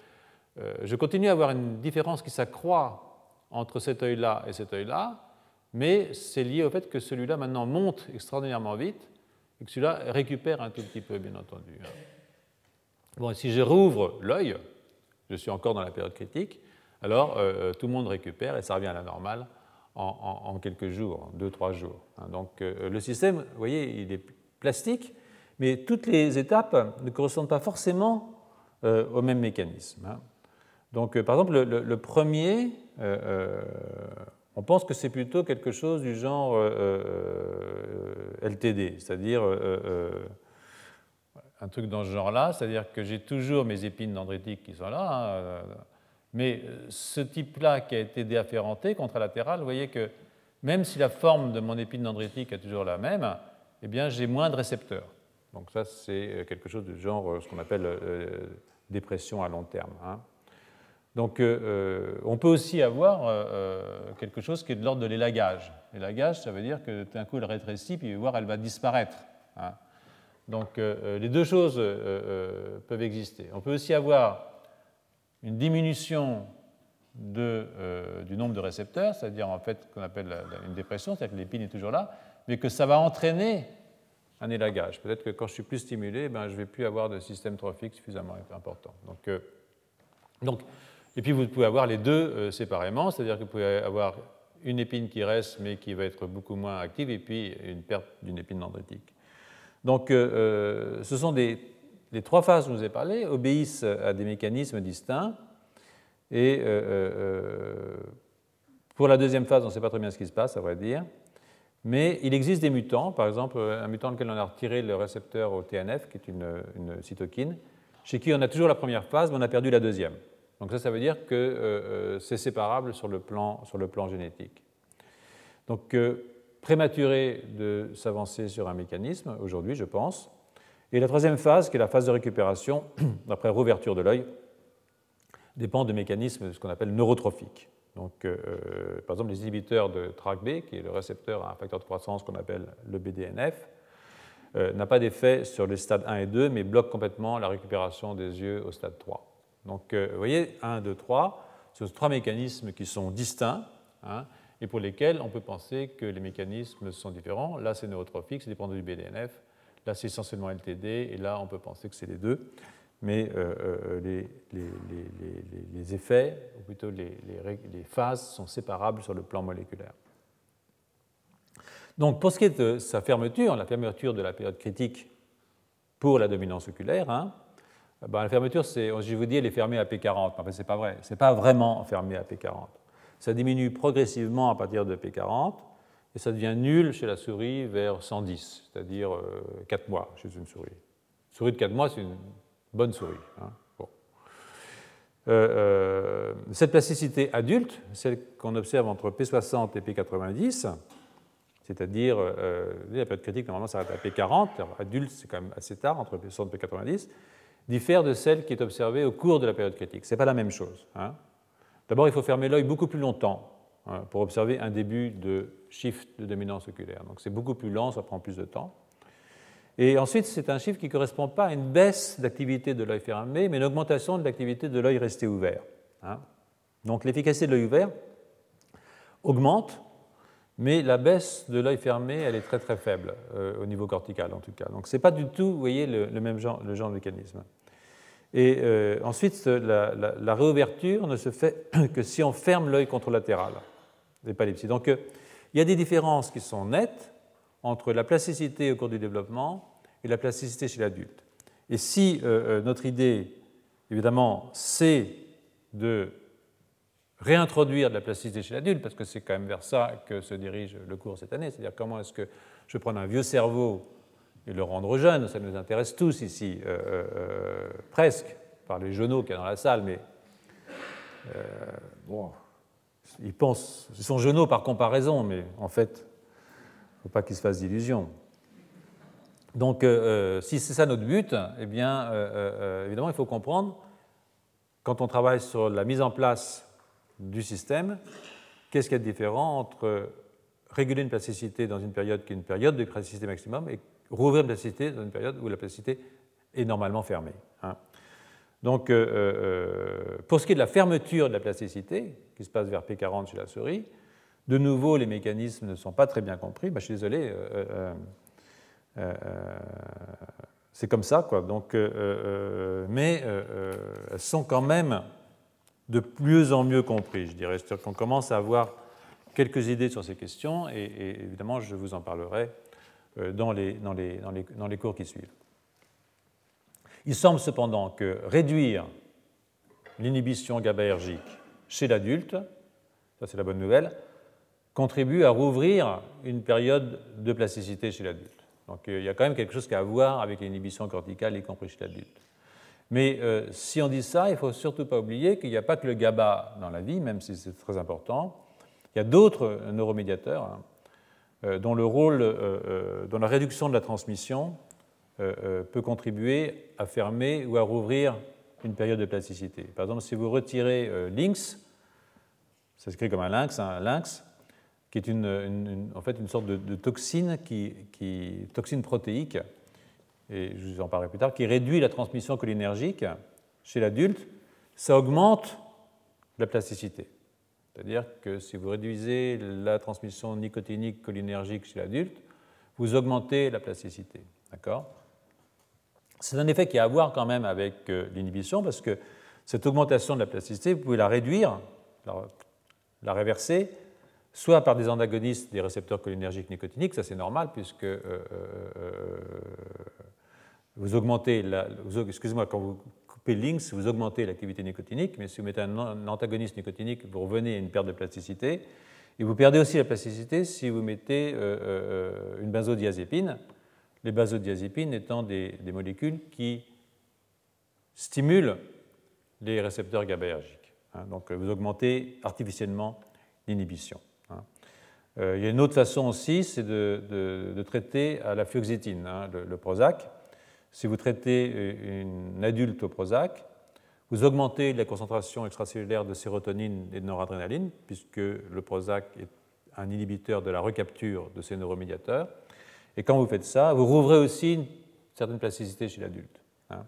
je continue à avoir une différence qui s'accroît entre cet œil-là et cet œil-là, mais c'est lié au fait que celui-là maintenant monte extraordinairement vite et que celui-là récupère un tout petit peu, bien entendu. Bon, si je rouvre l'œil, je suis encore dans la période critique, alors euh, tout le monde récupère et ça revient à la normale en, quelques jours, deux, trois jours. Hein. Donc euh, le système, vous voyez, il est plastique, mais toutes les étapes ne correspondent pas forcément euh, au même mécanisme. Hein. Donc par exemple, le premier, on pense que c'est plutôt quelque chose du genre euh, euh, LTD, c'est-à-dire euh, un truc dans ce genre-là, c'est-à-dire que j'ai toujours mes épines dendritiques qui sont là, hein, mais ce type-là qui a été déafférenté, contralatéral, vous voyez que même si la forme de mon épine dendritique est toujours la même, eh j'ai moins de récepteurs. Donc ça, c'est quelque chose du genre ce qu'on appelle dépression à long terme. Hein. Donc euh, euh, on peut aussi avoir euh, quelque chose qui est de l'ordre de l'élagage. L'élagage, ça veut dire que d'un coup elle rétrécit, puis voir elle va disparaître. Hein. Donc les deux choses peuvent exister. On peut aussi avoir une diminution du nombre de récepteurs, c'est-à-dire en fait qu'on appelle une dépression, c'est-à-dire que l'épine est toujours là, mais que ça va entraîner un élagage. Peut-être que quand je suis plus stimulé, ben, je ne vais plus avoir de système trophique suffisamment important. Donc, donc et puis vous pouvez avoir les deux euh, séparément, c'est-à-dire que vous pouvez avoir une épine qui reste mais qui va être beaucoup moins active et puis une perte d'une épine dendritique. Donc euh, euh, ce sont les trois phases dont je vous ai parlé, obéissent à des mécanismes distincts. Et pour la deuxième phase, on ne sait pas très bien ce qui se passe, à vrai dire. Mais il existe des mutants, par exemple un mutant lequel on a retiré le récepteur au TNF, qui est une, cytokine, chez qui on a toujours la première phase, mais on a perdu la deuxième. Donc ça, ça veut dire que euh, euh, c'est séparable sur le, plan, sur le plan génétique. Donc euh, prématuré de s'avancer sur un mécanisme, aujourd'hui je pense. Et la troisième phase, qui est la phase de récupération, après rouverture de l'œil, dépend de mécanismes ce qu'on appelle neurotrophiques. Donc, par exemple, les inhibiteurs de TRAC-B, qui est le récepteur à un facteur de croissance qu'on appelle le BDNF, n'a pas d'effet sur les stades 1 et 2, mais bloque complètement la récupération des yeux au stade 3. Donc, euh, vous voyez, 1, 2, 3, ce sont trois mécanismes qui sont distincts hein, et pour lesquels on peut penser que les mécanismes sont différents. Là, c'est neurotrophique, c'est dépendant du BDNF. Là, c'est essentiellement LTD, et là, on peut penser que c'est les deux. Mais euh, euh, les, effets, ou plutôt les, phases, sont séparables sur le plan moléculaire. Donc, pour ce qui est de sa fermeture, la fermeture de la période critique pour la dominance oculaire, hein, ben, la fermeture, je vous dis, elle est fermée à P40. Mais ce n'est pas vrai. Ce n'est pas vraiment fermé à P40. Ça diminue progressivement à partir de P40 et ça devient nul chez la souris vers 110, c'est-à-dire 4 euh, mois chez une souris. Une souris de 4 mois, c'est une bonne souris. Hein. Euh, euh, cette plasticité adulte, celle qu'on observe entre P60 et P90, c'est-à-dire la période critique normalement s'arrête à P40, adulte c'est quand même assez tard, entre P60 et P90, diffère de celle qui est observée au cours de la période critique. Ce n'est pas la même chose. Hein. D'abord, il faut fermer l'œil beaucoup plus longtemps hein, pour observer un début de shift de dominance oculaire. Donc c'est beaucoup plus lent, ça prend plus de temps. Et ensuite, c'est un chiffre qui ne correspond pas à une baisse d'activité de l'œil fermé, mais une augmentation de l'activité de l'œil resté ouvert. Hein. Donc l'efficacité de l'œil ouvert augmente, mais la baisse de l'œil fermé, elle est très très faible, euh, au niveau cortical en tout cas. Donc ce n'est pas du tout, vous voyez, le, même genre, de mécanisme. Et euh, ensuite, la, réouverture ne se fait que si on ferme l'œil contralatéral, l'épilepsie. Donc euh, il y a des différences qui sont nettes entre la plasticité au cours du développement et la plasticité chez l'adulte. Et si notre idée, évidemment, c'est de réintroduire de la plasticité chez l'adulte, parce que c'est quand même vers ça que se dirige le cours cette année, c'est-à-dire comment est-ce que je prends un vieux cerveau et le rendre jeune, ça nous intéresse tous ici, euh, euh, euh, presque, par les genoux qu'il y a dans la salle, mais bon, ils pensent, ils sont genoux par comparaison, mais en fait, faut pas qu'ils se fassent d'illusions. Donc, si c'est ça notre but, eh bien, évidemment, il faut comprendre, quand on travaille sur la mise en place du système, qu'est-ce qu'il y a de différent entre réguler une plasticité dans une période qui est une période de plasticité maximum et rouvrir une plasticité dans une période où la plasticité est normalement fermée. Hein. Donc, euh, euh, pour ce qui est de la fermeture de la plasticité, qui se passe vers P40 chez la souris, de nouveau, les mécanismes ne sont pas très bien compris. Bah, je suis désolé, euh, c'est comme ça, quoi. Donc, mais elles sont quand même de mieux en mieux compris, je dirais. C'est-à-dire qu'on commence à avoir quelques idées sur ces questions, et, évidemment, je vous en parlerai dans, les, dans les cours qui suivent. Il semble cependant que réduire l'inhibition GABAergique chez l'adulte, ça c'est la bonne nouvelle, contribue à rouvrir une période de plasticité chez l'adulte. Donc euh, il y a quand même quelque chose à voir avec l'inhibition corticale, y compris chez l'adulte. Mais euh, si on dit ça, il ne faut surtout pas oublier qu'il n'y a pas que le GABA dans la vie, même si c'est très important. Il y a d'autres neuromédiateurs hein, euh, dont le rôle, dans la réduction de la transmission, peut contribuer à fermer ou à rouvrir une période de plasticité. Par exemple, si vous retirez lynx, ça s'écrit comme un lynx, un lynx, qui est une, en fait une sorte de, toxine, qui, toxine protéique, et je vous en parlerai plus tard, qui réduit la transmission cholinergique chez l'adulte, ça augmente la plasticité. C'est-à-dire que si vous réduisez la transmission nicotinique cholinergique chez l'adulte, vous augmentez la plasticité. D'accord? C'est un effet qui a à voir quand même avec euh, l'inhibition, parce que cette augmentation de la plasticité, vous pouvez la réduire, la réverser, soit par des antagonistes des récepteurs cholinergiques nicotiniques, ça c'est normal puisque euh, euh, euh, vous augmentez, excusez-moi, quand vous coupez links, vous augmentez l'activité nicotinique, mais si vous mettez un antagoniste nicotinique, vous revenez à une perte de plasticité, et vous perdez aussi la plasticité si vous mettez une benzodiazépine, les benzodiazépines étant des, des, molécules qui stimulent les récepteurs GABAergiques. Hein. donc vous augmentez artificiellement l'inhibition. Euh, il y a une autre façon aussi, c'est de, traiter à la fluoxétine, hein, le, Prozac. Si vous traitez une adulte au Prozac, vous augmentez la concentration extracellulaire de sérotonine et de noradrénaline, puisque le Prozac est un inhibiteur de la recapture de ces neuromédiateurs. Et quand vous faites ça, vous rouvrez aussi une certaine plasticité chez l'adulte. Hein.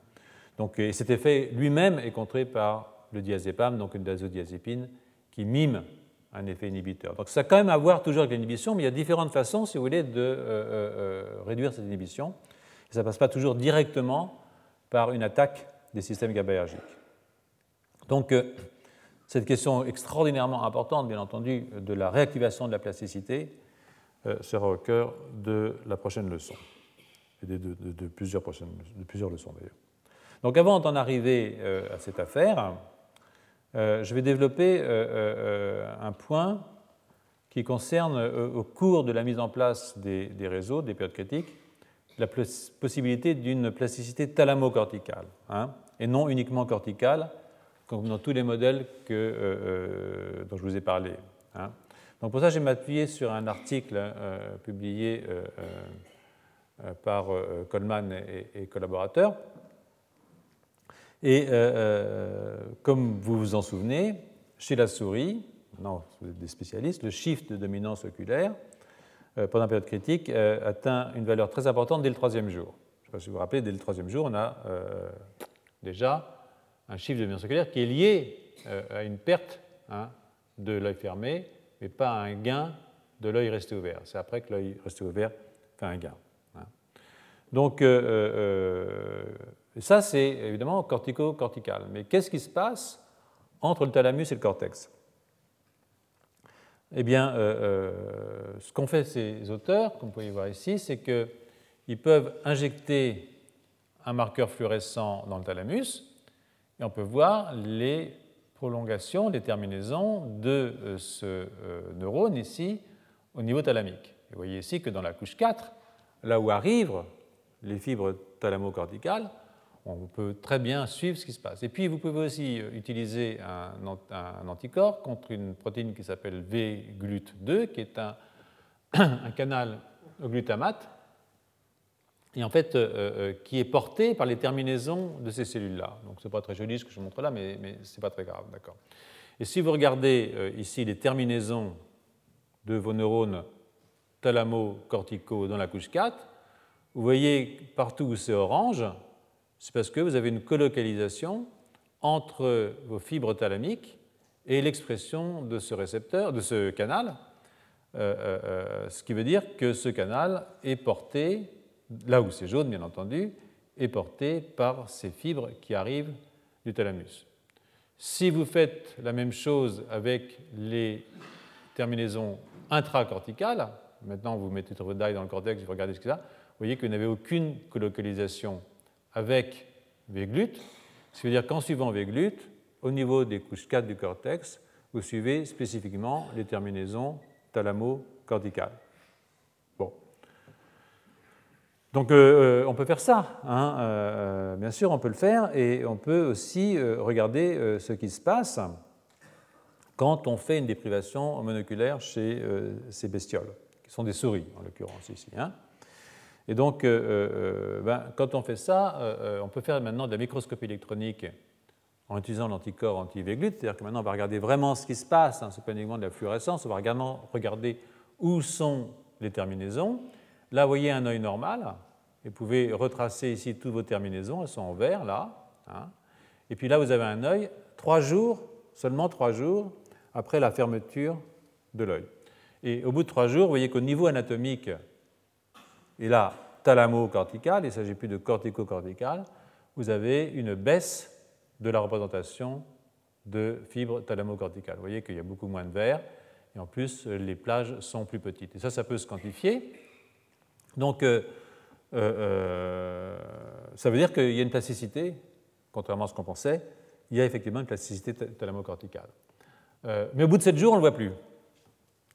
Donc, et cet effet lui-même est contré par le diazépam, donc une benzodiazépine, qui mime un effet inhibiteur. Donc ça a quand même à voir toujours avec l'inhibition, mais il y a différentes façons, si vous voulez, de euh, euh, euh, réduire cette inhibition. ça ne passe pas toujours directement par une attaque des systèmes GABAergiques. Donc cette question extraordinairement importante, bien entendu, de la réactivation de la plasticité sera au cœur de la prochaine leçon, et de, plusieurs, prochaines, de plusieurs leçons d'ailleurs. Donc avant d'en arriver à cette affaire, euh, je vais développer euh, euh, un point qui concerne, au cours de la mise en place des, réseaux, des périodes critiques, la possibilité d'une plasticité thalamocorticale, hein, et non uniquement corticale, comme dans tous les modèles dont je vous ai parlé. Hein. Donc pour ça, je vais m'appuyer sur un article publié par Coleman et collaborateurs, et euh, euh, comme vous vous en souvenez, chez la souris, non, vous êtes des spécialistes, le shift de dominance oculaire euh, pendant la période critique atteint une valeur très importante dès le troisième jour. Je ne sais pas si vous vous rappelez, dès le troisième jour, on a déjà un shift de dominance oculaire qui est lié à une perte hein, de l'œil fermé, mais pas à un gain de l'œil resté ouvert. C'est après que l'œil resté ouvert fait un gain. Hein. Donc, et ça, c'est évidemment cortico-cortical. Mais qu'est-ce qui se passe entre le thalamus et le cortex? Eh bien, euh, euh, ce qu'ont fait ces auteurs, comme vous pouvez voir ici, c'est qu'ils peuvent injecter un marqueur fluorescent dans le thalamus et on peut voir les prolongations, les terminaisons de euh, ce neurone ici au niveau thalamique. vous voyez ici que dans la couche 4, là où arrivent les fibres thalamo-corticales, on peut très bien suivre ce qui se passe. Et puis, vous pouvez aussi euh, utiliser un, anticorps contre une protéine qui s'appelle VGLUT2, qui est un, canal au glutamate, et en fait, euh, euh, qui est porté par les terminaisons de ces cellules-là. Donc, ce n'est pas très joli ce que je montre là, mais, ce n'est pas très grave, d'accord. Et si vous regardez ici les terminaisons de vos neurones thalamo-corticaux dans la couche 4, vous voyez partout où c'est orange, c'est parce que vous avez une colocalisation entre vos fibres thalamiques et l'expression de ce récepteur, de ce canal, euh, euh, euh, ce qui veut dire que ce canal est porté, là où c'est jaune bien entendu, est porté par ces fibres qui arrivent du thalamus. Si vous faites la même chose avec les terminaisons intracorticales, maintenant vous mettez votre die dans le cortex, vous regardez ce y a, vous voyez que vous n'avez aucune colocalisation avec V-GLUT, ce qui veut dire qu'en suivant V-GLUT, au niveau des couches 4 du cortex, vous suivez spécifiquement les terminaisons thalamo-corticales. Bon. Donc euh, euh, on peut faire ça, hein, euh, bien sûr on peut le faire, et on peut aussi regarder ce qui se passe quand on fait une déprivation monoculaire chez ces bestioles, qui sont des souris en l'occurrence ici. Hein. Et donc, euh, euh, euh, ben, quand on fait ça, on peut faire maintenant de la microscopie électronique en utilisant l'anticorps anti-Veglut, c'est-à-dire que maintenant on va regarder vraiment ce qui se passe, hein, ce n'est pas uniquement de la fluorescence, on va regarder où sont les terminaisons. Là, vous voyez un œil normal, et vous pouvez retracer ici toutes vos terminaisons, elles sont en vert là. Hein. Et puis là, vous avez un œil, trois jours, seulement trois jours après la fermeture de l'œil. Et au bout de trois jours, vous voyez qu'au niveau anatomique, et là, thalamo-cortical, il ne s'agit plus de cortico-cortical, vous avez une baisse de la représentation de fibres thalamo-corticales. Vous voyez qu'il y a beaucoup moins de verre, et en plus, les plages sont plus petites. Et ça, ça peut se quantifier. Donc, euh, euh, euh, ça veut dire qu'il y a une plasticité, contrairement à ce qu'on pensait, il y a effectivement une plasticité thalamo-corticale. mais au bout de 7 jours, on ne le voit plus.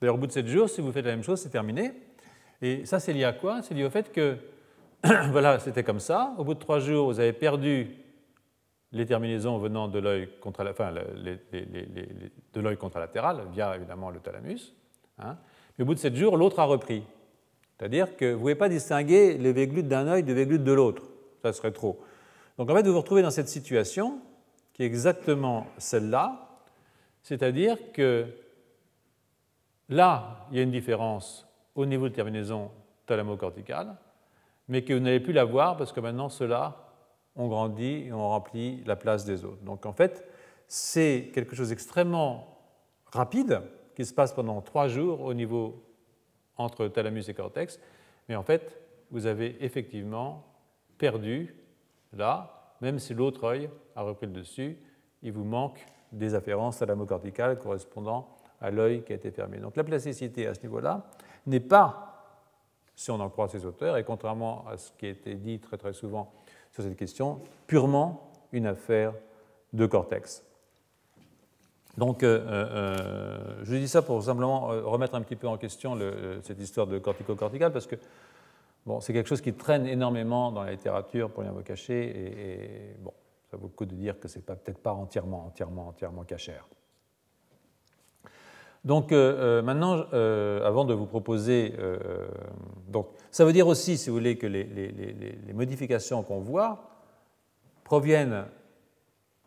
D'ailleurs, au bout de 7 jours, si vous faites la même chose, c'est terminé. Et ça, c'est lié à quoi? C'est lié au fait que, voilà, c'était comme ça. Au bout de trois jours, vous avez perdu les terminaisons venant de l'œil contralatéral, via évidemment le thalamus. Hein. Mais au bout de sept jours, l'autre a repris. C'est-à-dire que vous ne pouvez pas distinguer les véglutes d'un œil des véglutes de l'autre. Ça serait trop. Donc en fait, vous vous retrouvez dans cette situation qui est exactement celle-là, c'est-à-dire que là, il y a une différence au niveau de terminaison thalamo-corticale, mais que vous n'allez plus la voir parce que maintenant ceux-là ont grandi et ont rempli la place des autres. Donc en fait, c'est quelque chose d'extrêmement rapide qui se passe pendant trois jours au niveau entre thalamus et cortex, mais en fait, vous avez effectivement perdu là, même si l'autre œil a repris le dessus, il vous manque des afférences thalamocorticales correspondant à l'œil qui a été fermé. Donc la plasticité à ce niveau-là, n'est pas, si on en croit ces auteurs, et contrairement à ce qui a été dit très très souvent sur cette question, purement une affaire de cortex. Donc, euh, euh, je dis ça pour simplement euh, remettre un petit peu en question cette histoire de cortico-cortical, parce que bon, c'est quelque chose qui traîne énormément dans la littérature, pour rien vous cacher, et, bon, ça vaut le coup de dire que ce n'est peut-être pas entièrement, entièrement, entièrement cachère. Donc euh, euh, maintenant, euh, avant de vous proposer, donc ça veut dire aussi, si vous voulez, que les, modifications qu'on voit proviennent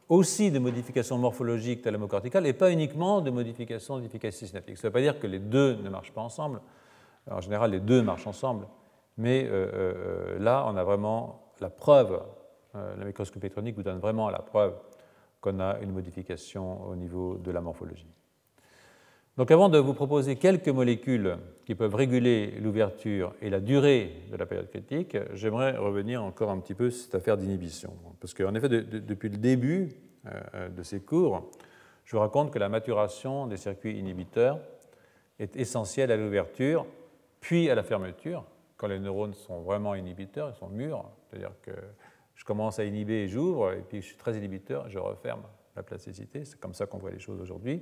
aussi de modifications morphologiques thalamocorticales et pas uniquement de modifications d'efficacité synaptique. Ça ne veut pas dire que les deux ne marchent pas ensemble. En général, les deux marchent ensemble, mais là, on a vraiment la preuve, la microscopie électronique vous donne vraiment la preuve qu'on a une modification au niveau de la morphologie. Donc avant de vous proposer quelques molécules qui peuvent réguler l'ouverture et la durée de la période critique, j'aimerais revenir encore un petit peu sur cette affaire d'inhibition. Parce qu'en effet, depuis le début euh, de ces cours, je vous raconte que la maturation des circuits inhibiteurs est essentielle à l'ouverture, puis à la fermeture, quand les neurones sont vraiment inhibiteurs, ils sont mûrs, c'est-à-dire que je commence à inhiber et j'ouvre, et puis je suis très inhibiteur, je referme la plasticité, c'est comme ça qu'on voit les choses aujourd'hui.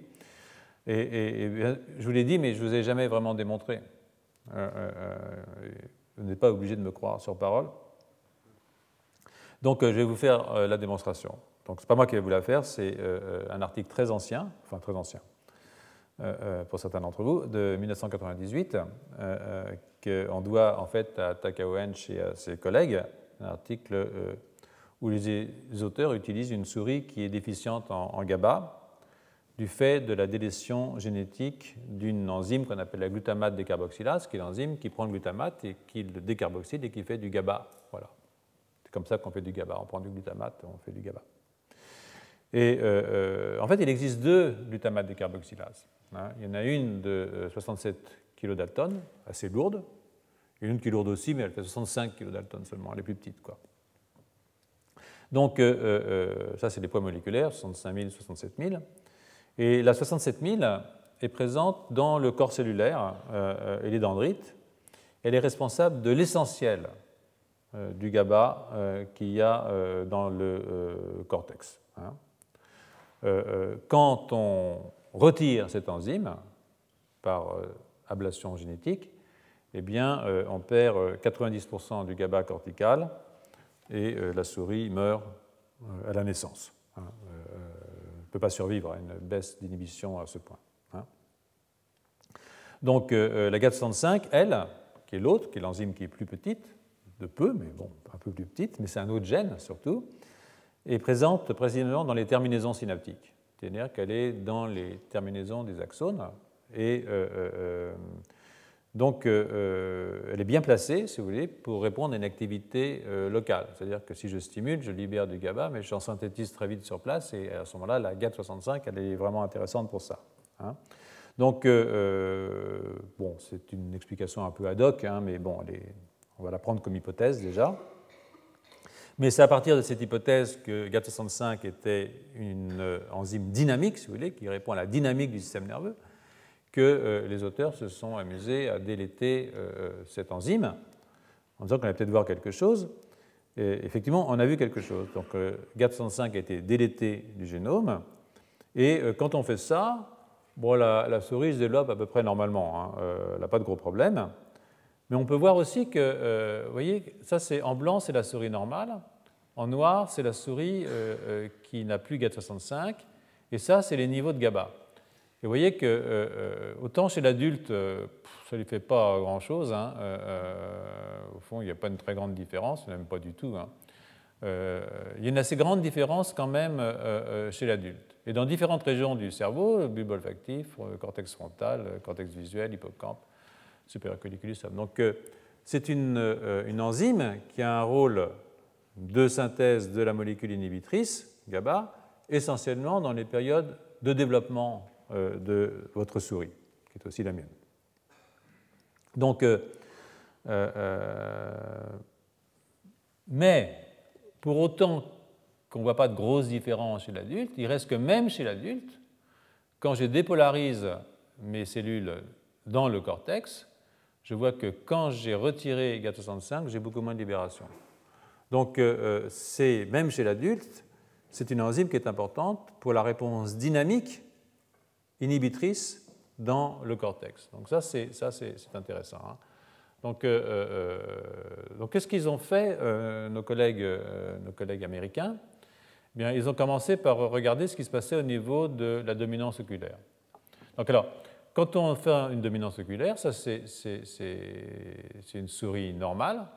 Et, je vous l'ai dit, mais je ne vous ai jamais vraiment démontré. Euh, euh, euh, vous n'êtes pas obligé de me croire sur parole. Donc, je vais vous faire la démonstration. Donc, ce n'est pas moi qui vais vous la faire, c'est un article très ancien, enfin très ancien, pour certains d'entre vous, de 1998, qu'on doit en fait à Takao et à ses collègues, un article où les auteurs utilisent une souris qui est déficiente en GABA, du fait de la délétion génétique d'une enzyme qu'on appelle la glutamate décarboxylase, qui est l'enzyme qui prend le glutamate et qui le décarboxyle et qui fait du GABA. Voilà. C'est comme ça qu'on fait du GABA. On prend du glutamate, on fait du GABA. Et euh, euh, en fait, il existe deux glutamates décarboxylase. Hein. Il y en a une de 67 kDa, assez lourde, et une qui est lourde aussi, mais elle fait 65 kDa seulement, elle est plus petite. Donc, ça, c'est des poids moléculaires, 65 000, 67 000. Et la 67 000 est présente dans le corps cellulaire euh, et les dendrites. Elle est responsable de l'essentiel euh, du GABA euh, qu'il y a dans le cortex. Hein. Quand on retire cette enzyme par ablation génétique, eh bien, on perd 90% du GABA cortical et la souris meurt à la naissance. Hein peut pas survivre à une baisse d'inhibition à ce point. Hein. Donc euh, euh, la GAT65, elle, qui est l'autre, qui est l'enzyme qui est plus petite, de peu, mais bon, un peu plus petite, mais c'est un autre gène surtout, est présente précisément dans les terminaisons synaptiques. C'est-à-dire qu'elle est dans les terminaisons des axones et euh, donc, euh, euh, elle est bien placée, si vous voulez, pour répondre à une activité euh, locale. C'est-à-dire que si je stimule, je libère du GABA, mais j'en synthétise très vite sur place, et à ce moment-là, la GAT65, elle est vraiment intéressante pour ça. Hein. Donc, bon, c'est une explication un peu ad hoc, hein, mais bon, on va la prendre comme hypothèse déjà. Mais c'est à partir de cette hypothèse que GAT65 était une enzyme dynamique, si vous voulez, qui répond à la dynamique du système nerveux que euh, les auteurs se sont amusés à déléter euh, cette enzyme en disant qu'on allait peut-être voir quelque chose. Et effectivement, on a vu quelque chose. Donc, euh, GAT65 a été délété du génome. Et quand on fait ça, bon, la, souris se développe à peu près normalement. Hein. elle n'a pas de gros problèmes. Mais on peut voir aussi que, vous voyez, ça c'est en blanc, c'est la souris normale. En noir, c'est la souris qui n'a plus GAT65. Et ça, c'est les niveaux de GABA. Et vous voyez que euh, euh, autant chez l'adulte, euh, ça ne lui fait pas grand-chose. Hein, au fond, il n'y a pas une très grande différence, même pas du tout. Hein. il y a une assez grande différence quand même chez l'adulte. Et dans différentes régions du cerveau, bulbe olfactif, cortex frontal, cortex visuel, hippocampe, supercoliculus. Donc c'est une, enzyme qui a un rôle de synthèse de la molécule inhibitrice, GABA, essentiellement dans les périodes de développement de votre souris, qui est aussi la mienne. Donc, euh, euh, mais pour autant qu'on ne voit pas de grosses différences chez l'adulte, il reste que même chez l'adulte, quand je dépolarise mes cellules dans le cortex, je vois que quand j'ai retiré GAT65, j'ai beaucoup moins de libération. Donc, c'est même chez l'adulte, c'est une enzyme qui est importante pour la réponse dynamique inhibitrice dans le cortex. Donc ça, c'est, intéressant. Hein. Donc, euh, euh, donc, qu'est-ce qu'ils ont fait, euh, nos, collègues, nos collègues américains? Eh Bien, Ils ont commencé par regarder ce qui se passait au niveau de la dominance oculaire. Donc alors, quand on fait une dominance oculaire, ça c'est, une souris normale,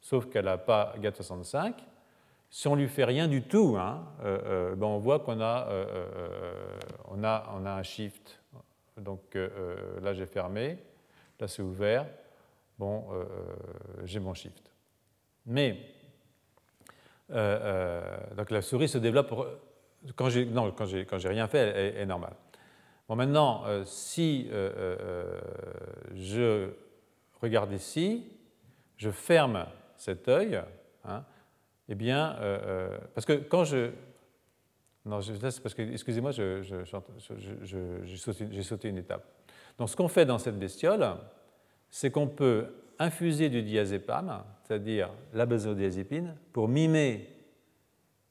sauf qu'elle n'a pas GAT65. Si on lui fait rien du tout, hein, euh, euh, ben on voit qu'on a, euh, on a, on a, un shift. Donc là, j'ai fermé, là, c'est ouvert. Bon, j'ai mon shift. Mais, donc la souris se développe. Quand j'ai, non, quand j'ai, quand j'ai rien fait, elle est, normale. Bon, maintenant, si je regarde ici, je ferme cet œil, hein, eh bien, euh, euh, parce que quand je. Non, je, parce que, excusez-moi, j'ai sauté, sauté, une étape. Donc, ce qu'on fait dans cette bestiole, c'est qu'on peut infuser du diazépam, c'est-à-dire la benzodiazépine, pour mimer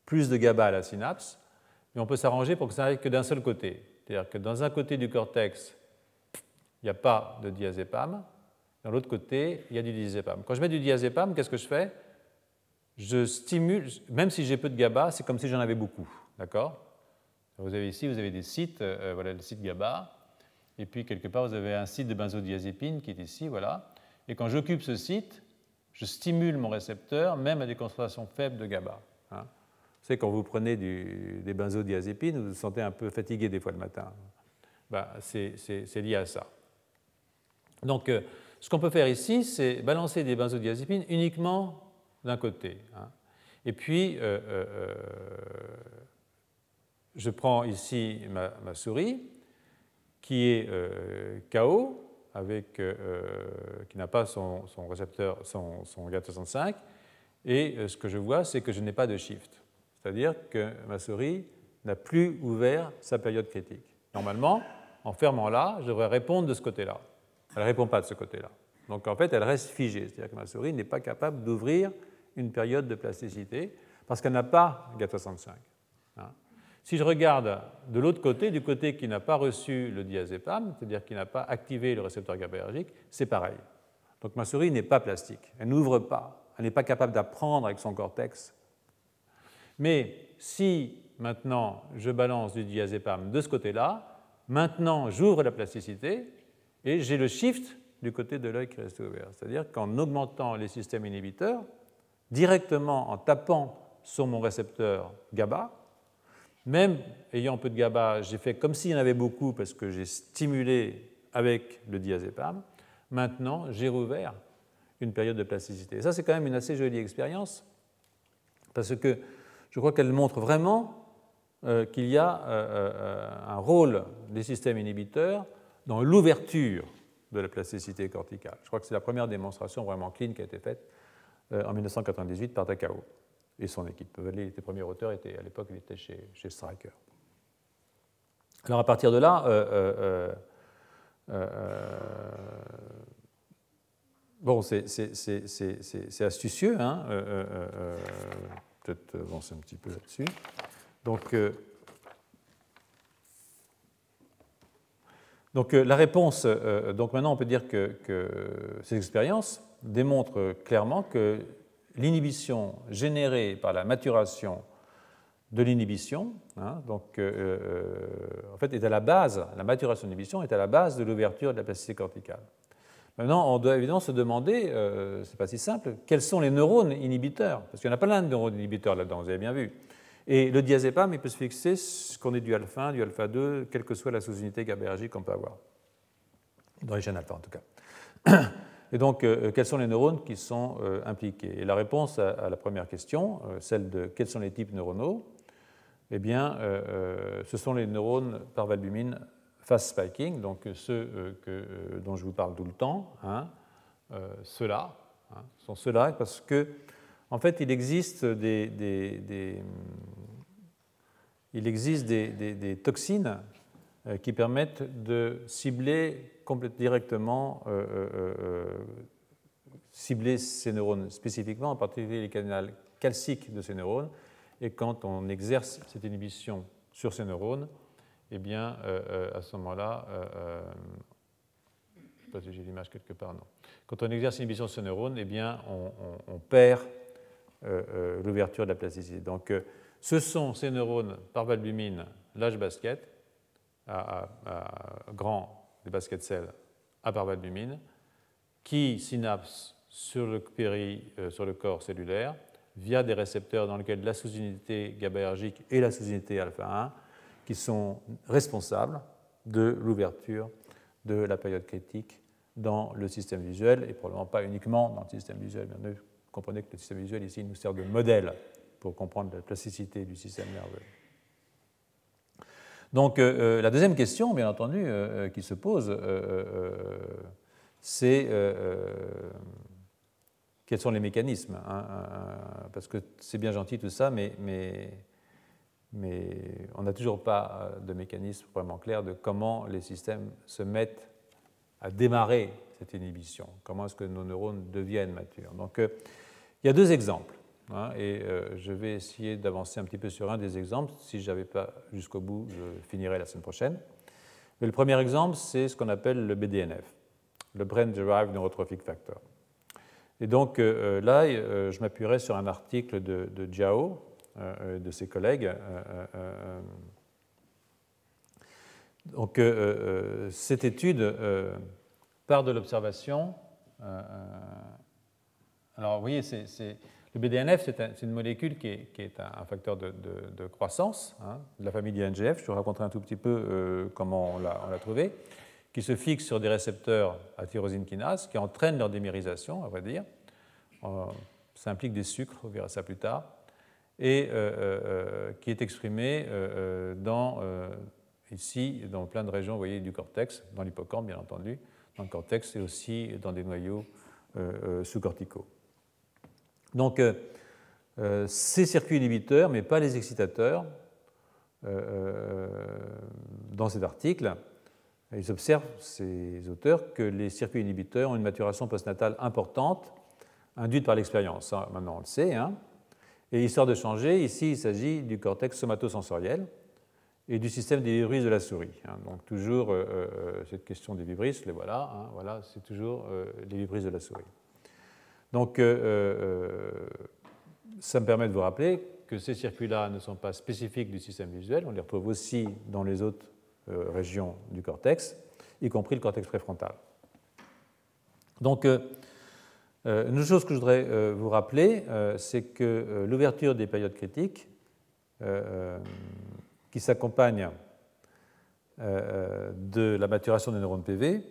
plus de GABA à la synapse, mais on peut s'arranger pour que ça n'arrive que d'un seul côté. C'est-à-dire que dans un côté du cortex, il n'y a pas de diazépam, dans l'autre côté, il y a du diazépam. Quand je mets du diazépam, qu'est-ce que je fais? Je stimule, même si j'ai peu de GABA, c'est comme si j'en avais beaucoup. D'accord? Vous avez ici, vous avez des sites, euh, voilà le site GABA, et puis quelque part, vous avez un site de benzodiazépine qui est ici, voilà. Et quand j'occupe ce site, je stimule mon récepteur, même à des concentrations faibles de GABA. Hein. savez, quand vous prenez des benzodiazépines, vous vous sentez un peu fatigué des fois le matin. Ben, c'est lié à ça. Donc, euh, ce qu'on peut faire ici, c'est balancer des benzodiazépines uniquement d'un côté. Hein. Et puis, euh, euh, je prends ici ma, souris qui est KO, avec, qui n'a pas son, récepteur, son, son GAT65, et ce que je vois, c'est que je n'ai pas de shift. C'est-à-dire que ma souris n'a plus ouvert sa période critique. Normalement, en fermant là, je devrais répondre de ce côté-là. Elle ne répond pas de ce côté-là. Donc en fait, elle reste figée, c'est-à-dire que ma souris n'est pas capable d'ouvrir une période de plasticité parce qu'elle n'a pas GAT65. Hein. Si je regarde de l'autre côté, du côté qui n'a pas reçu le diazépam, c'est-à-dire qui n'a pas activé le récepteur GABAergique, c'est pareil. Donc ma souris n'est pas plastique, elle n'ouvre pas, elle n'est pas capable d'apprendre avec son cortex. Mais si maintenant je balance du diazépam de ce côté-là, maintenant j'ouvre la plasticité, et j'ai le shift du côté de l'œil qui reste ouvert. C'est-à-dire qu'en augmentant les systèmes inhibiteurs, directement en tapant sur mon récepteur GABA, même ayant peu de GABA, j'ai fait comme s'il y en avait beaucoup parce que j'ai stimulé avec le diazépam. Maintenant, j'ai rouvert une période de plasticité. ça, c'est quand même une assez jolie expérience parce que je crois qu'elle montre vraiment euh, qu'il y a euh, euh, un rôle des systèmes inhibiteurs dans l'ouverture de la plasticité corticale. Je crois que c'est la première démonstration vraiment clean qui a été faite en 1998 par Takao et son équipe. Les, premiers auteurs étaient, à l'époque, il était chez, chez, Stryker. Alors à partir de là, euh, euh, bon, c'est astucieux, hein, peut-être avancer un petit peu là-dessus. Donc, Donc euh, la réponse, euh, euh, donc maintenant on peut dire que, ces expériences démontrent clairement que l'inhibition générée par la maturation de l'inhibition, hein, donc en fait est à la base, la maturation de l'inhibition est à la base de l'ouverture de la plasticité corticale. Maintenant, on doit évidemment se demander, c'est pas si simple, quels sont les neurones inhibiteurs Parce qu'il y en a plein de neurones inhibiteurs là-dedans, vous avez bien vu. Et le diazépam, il peut se fixer qu'on est du alpha 1, du alpha 2, quelle que soit la sous-unité GABAergique qu'on peut avoir, dans les gènes alpha en tout cas. Et donc, euh, quels sont les neurones qui sont euh, impliqués? Et la réponse à, la première question, euh, celle de quels sont les types neuronaux, eh bien, ce sont les neurones par valbumine fast spiking, donc ceux dont je vous parle tout le temps, hein, ceux-là, hein, sont ceux-là parce que en fait, il existe des, il existe des, toxines euh, qui permettent de cibler directement euh, euh, cibler ces neurones spécifiquement, en particulier les canaux calciques de ces neurones. Et quand on exerce cette inhibition sur ces neurones, eh bien, à ce moment-là, je ne sais pas si j'ai l'image quelque part, non. Quand on exerce l'inhibition sur ces neurones, eh bien, on perd euh, euh, l'ouverture de la plasticité. Donc, euh, ce sont ces neurones par valbumine, l'âge basket, à, grand, les baskets cells à par valbumine, qui synapsent sur le, sur le corps cellulaire via des récepteurs dans lesquels la sous-unité GABAergique et la sous-unité alpha-1 qui sont responsables de l'ouverture de la période critique dans le système visuel et probablement pas uniquement dans le système visuel, bien comprenez que le système visuel ici nous sert de modèle pour comprendre la plasticité du système nerveux. Donc euh, euh, la deuxième question, bien entendu, euh, qui se pose, c'est quels sont les mécanismes hein, Parce que c'est bien gentil tout ça, mais, mais, mais on n'a toujours pas de mécanisme vraiment clair de comment les systèmes se mettent à démarrer cette inhibition, comment est-ce que nos neurones deviennent matures. Donc il y a deux exemples, hein, et euh, je vais essayer d'avancer un petit peu sur un des exemples. Si je n'avais pas jusqu'au bout, je finirai la semaine prochaine. Mais le premier exemple, c'est ce qu'on appelle le BDNF, le Brain Derived Neurotrophic Factor. Et donc euh, euh, là, je m'appuierai sur un article de, de Jiao, de ses collègues. donc cette étude part de l'observation alors, vous voyez, Le BDNF, c'est une molécule qui est, un, facteur de, croissance hein, de la famille du NGF. Je vous raconterai un tout petit peu euh, comment on l'a trouvé, qui se fixe sur des récepteurs à tyrosine kinase, qui entraînent leur démérisation, à vrai dire. Euh, ça implique des sucres, on verra ça plus tard, et euh, qui est exprimé ici, dans plein de régions, vous voyez, du cortex, dans l'hippocampe, bien entendu, dans le cortex et aussi dans des noyaux sous-corticaux. Donc, euh, euh, ces circuits inhibiteurs, mais pas les excitateurs, euh, dans cet article, ils observent, ces auteurs, que les circuits inhibiteurs ont une maturation postnatale importante, induite par l'expérience. Maintenant, on le sait. Hein. Et histoire de changer, ici, il s'agit du cortex somatosensoriel et du système des vibrisses de la souris. Hein. Donc, toujours cette question des vibrisses, les voilà. Hein, voilà, c'est toujours les vibrisses de la souris. Donc, euh, euh, ça me permet de vous rappeler que ces circuits-là ne sont pas spécifiques du système visuel, on les retrouve aussi dans les autres euh, régions du cortex, y compris le cortex préfrontal. Donc, une chose que je voudrais vous rappeler, c'est que l'ouverture des périodes critiques, qui s'accompagne de la maturation des neurones PV,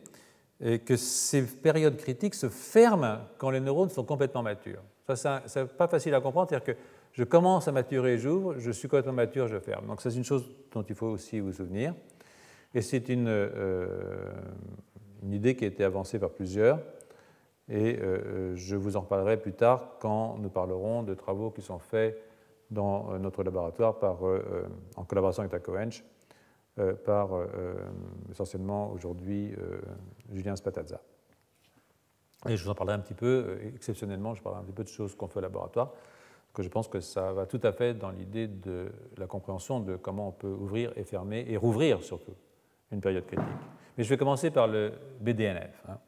et que ces périodes critiques se ferment quand les neurones sont complètement matures. Ça, c'est pas facile à comprendre, c'est-à-dire que je commence à maturer, j'ouvre, je suis complètement mature, je ferme. Donc, c'est une chose dont il faut aussi vous souvenir. Et c'est une, euh, idée qui a été avancée par plusieurs. Et euh, je vous en reparlerai plus tard quand nous parlerons de travaux qui sont faits dans euh, notre laboratoire par, en collaboration avec TACOENCH euh, par euh, euh, essentiellement aujourd'hui Julien Spatazza. Et je vous en parlerai un petit peu, exceptionnellement, je parlerai un petit peu de choses qu'on fait au laboratoire, parce que je pense que ça va tout à fait dans l'idée de la compréhension de comment on peut ouvrir et fermer, et rouvrir surtout, une période critique. Mais je vais commencer par le BDNF. Hein.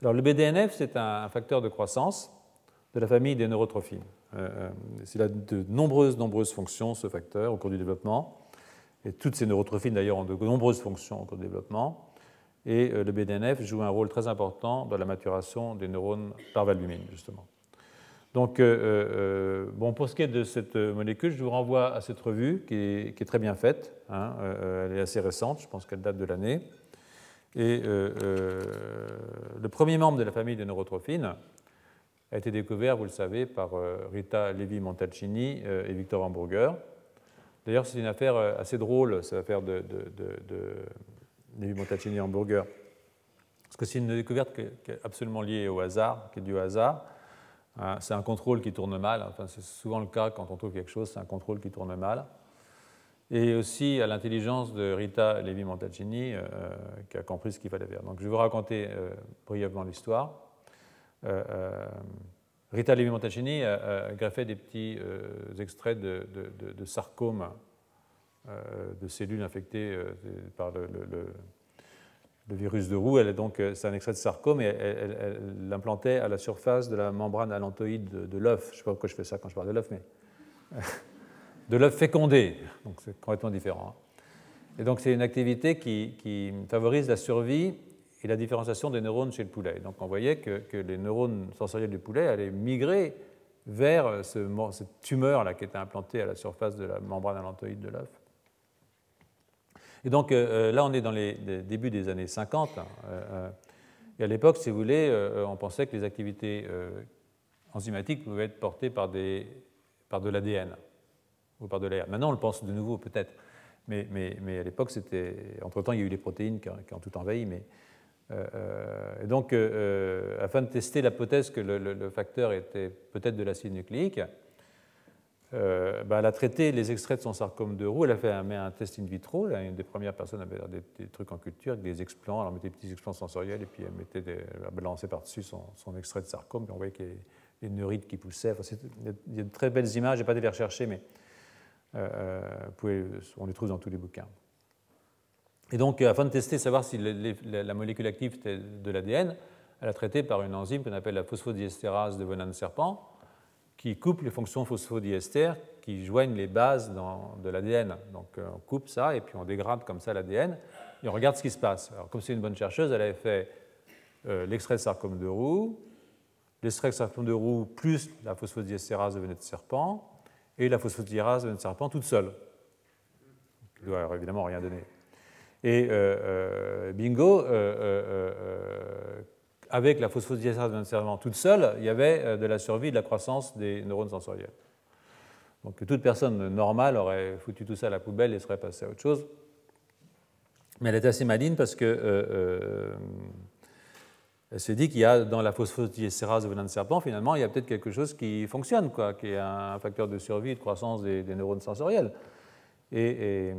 Alors le BDNF, c'est un facteur de croissance de la famille des neurotrophines. c'est a de nombreuses, nombreuses fonctions, ce facteur, au cours du développement. Et toutes ces neurotrophines, d'ailleurs, ont de nombreuses fonctions au cours du développement. Et euh, le BDNF joue un rôle très important dans la maturation des neurones par valbumine, justement. Donc, euh, euh, bon, pour ce qui est de cette molécule, je vous renvoie à cette revue qui est, très bien faite. Hein. elle est assez récente, je pense qu'elle date de l'année. Et le premier membre de la famille des neurotrophines a été découvert, vous le savez, par Rita Levi-Montalcini et Victor Hamburger. D'ailleurs, c'est une affaire euh, assez drôle, cette affaire de, de, de, Montalcini Hamburger. Parce que c'est une découverte qui est absolument liée au hasard, qui est due au hasard. Hein, c'est un contrôle qui tourne mal. Enfin, c'est souvent le cas quand on trouve quelque chose, c'est un contrôle qui tourne mal. Et aussi à l'intelligence de Rita Levi-Montalcini, euh, qui a compris ce qu'il fallait faire. Donc, je vais vous raconter euh, brièvement l'histoire. Rita Levi-Montalcini a, greffé des petits euh, extraits de, sarcome euh, de cellules infectées euh, par le, virus de Roux. c'est un extrait de sarcome et elle l'implantait à la surface de la membrane allantoïde de, l'œuf. Je ne sais pas pourquoi je fais ça quand je parle de l'œuf, mais de l'œuf fécondé. Donc, c'est complètement différent. Et donc, c'est une activité qui favorise la survie et la différenciation des neurones chez le poulet. Donc on voyait que, les neurones sensoriels du poulet allaient migrer vers ce, cette tumeur là, qui était implantée à la surface de la membrane allantoïde de l'œuf. Et donc euh, euh, là, on est dans les, débuts des années 50. Hein, euh, et à l'époque, si vous voulez, on pensait que les activités enzymatiques pouvaient être portées par, de l'ADN ou par de l'air. Maintenant, on le pense de nouveau peut-être. Mais, à l'époque, c'était. Entre-temps, il y a eu les protéines qui, qui ont tout envahi, mais et donc, euh, afin de tester l'hypothèse que le, facteur était peut-être de l'acide nucléique, bah, elle a traité les extraits de son sarcome de roue, elle a fait un, test in vitro, une des premières personnes avait des, des, trucs en culture, avec des explants, elle mettait des petits explants sensoriels et puis elle, mettait des, balançait par-dessus son, extrait de sarcome, puis on voyait qu'il y avait des neurites qui poussaient. il y a de très belles images, je n'ai pas dû les rechercher, mais on les trouve dans tous les bouquins. Et donc, euh, afin de tester, savoir si la molécule active de l'ADN, elle a traité par une enzyme qu'on appelle la phosphodiestérase de venin de serpent, qui coupe les fonctions phosphodiester qui joignent les bases de l'ADN. Donc, euh, on coupe ça et puis on dégrade comme ça l'ADN et on regarde ce qui se passe. Alors, comme c'est une bonne chercheuse, elle avait fait euh, l'extrait de sarcome de roue, l'extraction de roue plus la phosphodiestérase de venin de serpent et la phosphodiestérase de venin de serpent toute seule, qui doit évidemment rien donner. Et euh, euh, bingo, avec la venin de serpent toute seule, il y avait de la survie de la croissance des neurones sensoriels. Donc toute personne normale aurait foutu tout ça à la poubelle et serait passée à autre chose. Mais elle est assez maligne parce que euh, euh, se dit qu'il y a dans la phosphodiestérase de venin de serpent, finalement, il y a peut-être quelque chose qui fonctionne, quoi, qui est un facteur de survie et de croissance des, neurones sensoriels. Et,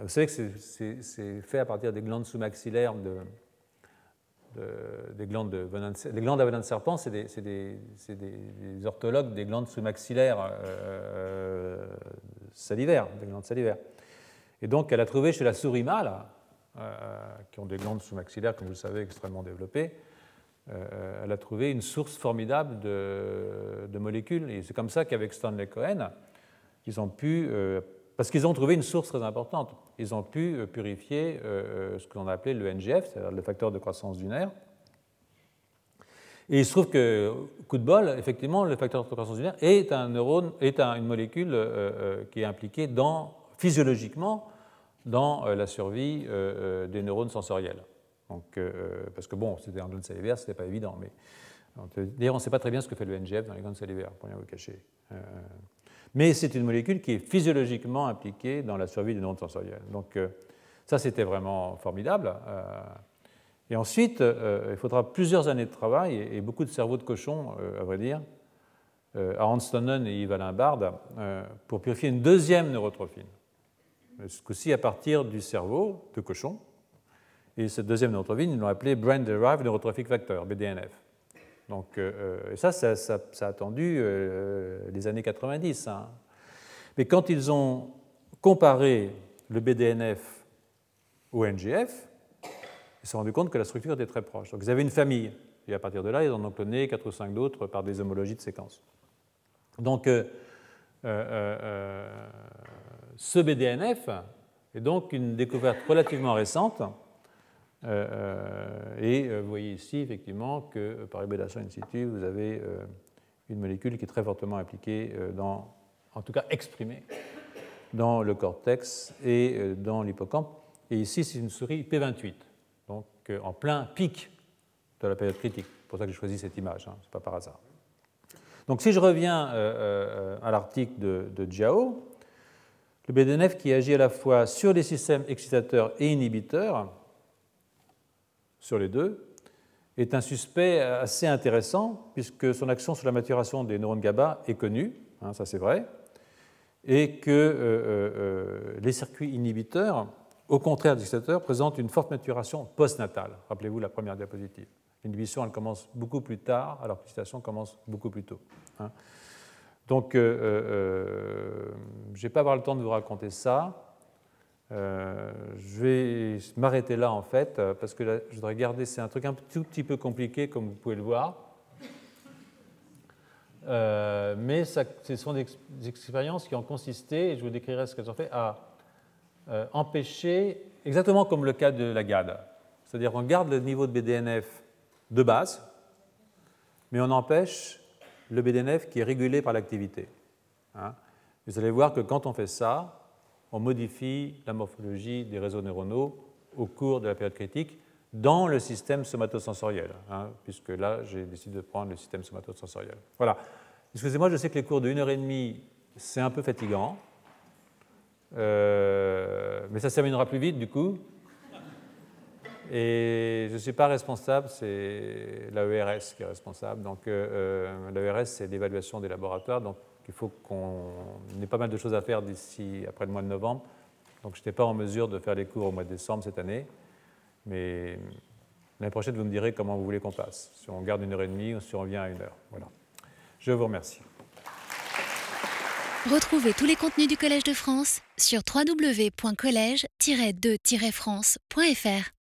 vous savez que c'est fait à partir des glandes sous-maxillaires de, des glandes, de venin les glandes à venin de serpent, c'est des, orthologues des glandes sous-maxillaires euh, salivaires, des glandes salivaires. Et donc, elle a trouvé chez la souris mâle, euh, qui ont des glandes sous-maxillaires, comme vous le savez, extrêmement développées, euh, elle a trouvé une source formidable de, de molécules. Et c'est comme ça qu'avec Stanley Cohen, ils ont pu parce qu'ils ont trouvé une source très importante. Ils ont pu euh, purifier euh, euh, ce qu'on a appelé le NGF, c'est-à-dire le facteur de croissance du nerf. Et il se trouve que, coup de bol, effectivement, le facteur de croissance du nerf est un neurone, est une molécule qui est impliquée dans, physiologiquement dans la survie des neurones sensoriels. Donc, parce que bon, c'était un glande salivaire, ce n'était pas évident. Mais d'ailleurs, on ne sait pas très bien ce que fait le NGF dans les glandes salivaires, pour rien vous cacher. Mais c'est une molécule qui est physiologiquement impliquée dans la survie des neurones sensoriels. Donc euh, ça, c'était vraiment formidable. Euh, et ensuite, euh, il faudra plusieurs années de travail et, beaucoup de cerveaux de cochon, à vrai dire, à Hanstonen et Yves Bard, pour purifier une deuxième neurotrophine. Ce coup-ci à partir du cerveau de cochon. Et cette deuxième neurotrophine, ils l'ont appelée Brain Derived Neurotrophic Factor, BDNF. Donc, euh, euh, ça, ça, a attendu euh, les années 90. Hein. Mais quand ils ont comparé le BDNF au NGF, ils se sont rendus compte que la structure était très proche. Donc, ils avaient une famille. Et à partir de là, ils en ont cloné 4 ou 5 d'autres par des homologies de séquences. Donc, ce BDNF est donc une découverte relativement récente et euh, vous voyez ici effectivement que par hybridation in situ, vous avez une molécule qui est très fortement impliquée dans, en tout cas exprimée, dans le cortex et dans l'hippocampe. Et ici, c'est une souris P28, donc en plein pic de la période critique. C'est pour ça que j'ai choisi cette image, hein, ce n'est pas par hasard. Donc si je reviens à l'article de, de Jiao, le BDNF qui agit à la fois sur les systèmes excitateurs et inhibiteurs, sur les deux, est un suspect assez intéressant puisque son action sur la maturation des neurones GABA est connue, hein, ça c'est vrai, et que euh, euh, euh, les circuits inhibiteurs, au contraire des excitateurs, présentent une forte maturation postnatale. Rappelez-vous la première diapositive. L'inhibition, elle commence beaucoup plus tard, alors que l'excitation commence beaucoup plus tôt. Hein. Donc, je ne pas avoir le temps de vous raconter ça. Euh, je vais m'arrêter là en fait, euh, parce que je voudrais garder, c'est un truc un tout petit peu compliqué comme vous pouvez le voir. Euh, mais ce sont des, expériences qui ont consisté, et je vous décrirai ce qu'elles ont fait, à empêcher, exactement comme le cas de la GAD, c'est-à-dire qu'on garde le niveau de BDNF de base, mais on empêche le BDNF qui est régulé par l'activité. Hein. Vous allez voir que quand on fait ça, on modifie la morphologie des réseaux neuronaux au cours de la période critique dans le système somatosensoriel, hein, puisque là, j'ai décidé de prendre le système somatosensoriel. Voilà. Excusez-moi, je sais que les cours de 1 heure et demie, c'est un peu fatigant, euh, mais ça terminera plus vite du coup. Et je ne suis pas responsable, c'est l'AERS qui est responsable. Donc euh, euh l'AERS, c'est l'évaluation des laboratoires. Donc il faut qu'on ait pas mal de choses à faire d'ici après le mois de novembre. Donc je n'étais pas en mesure de faire les cours au mois de décembre cette année. Mais l'année prochaine, vous me direz comment vous voulez qu'on passe. Si on garde une heure et demie ou si on vient à une heure. Voilà. Je vous remercie. Retrouvez tous les contenus du Collège de France sur www.colège-2-france.fr.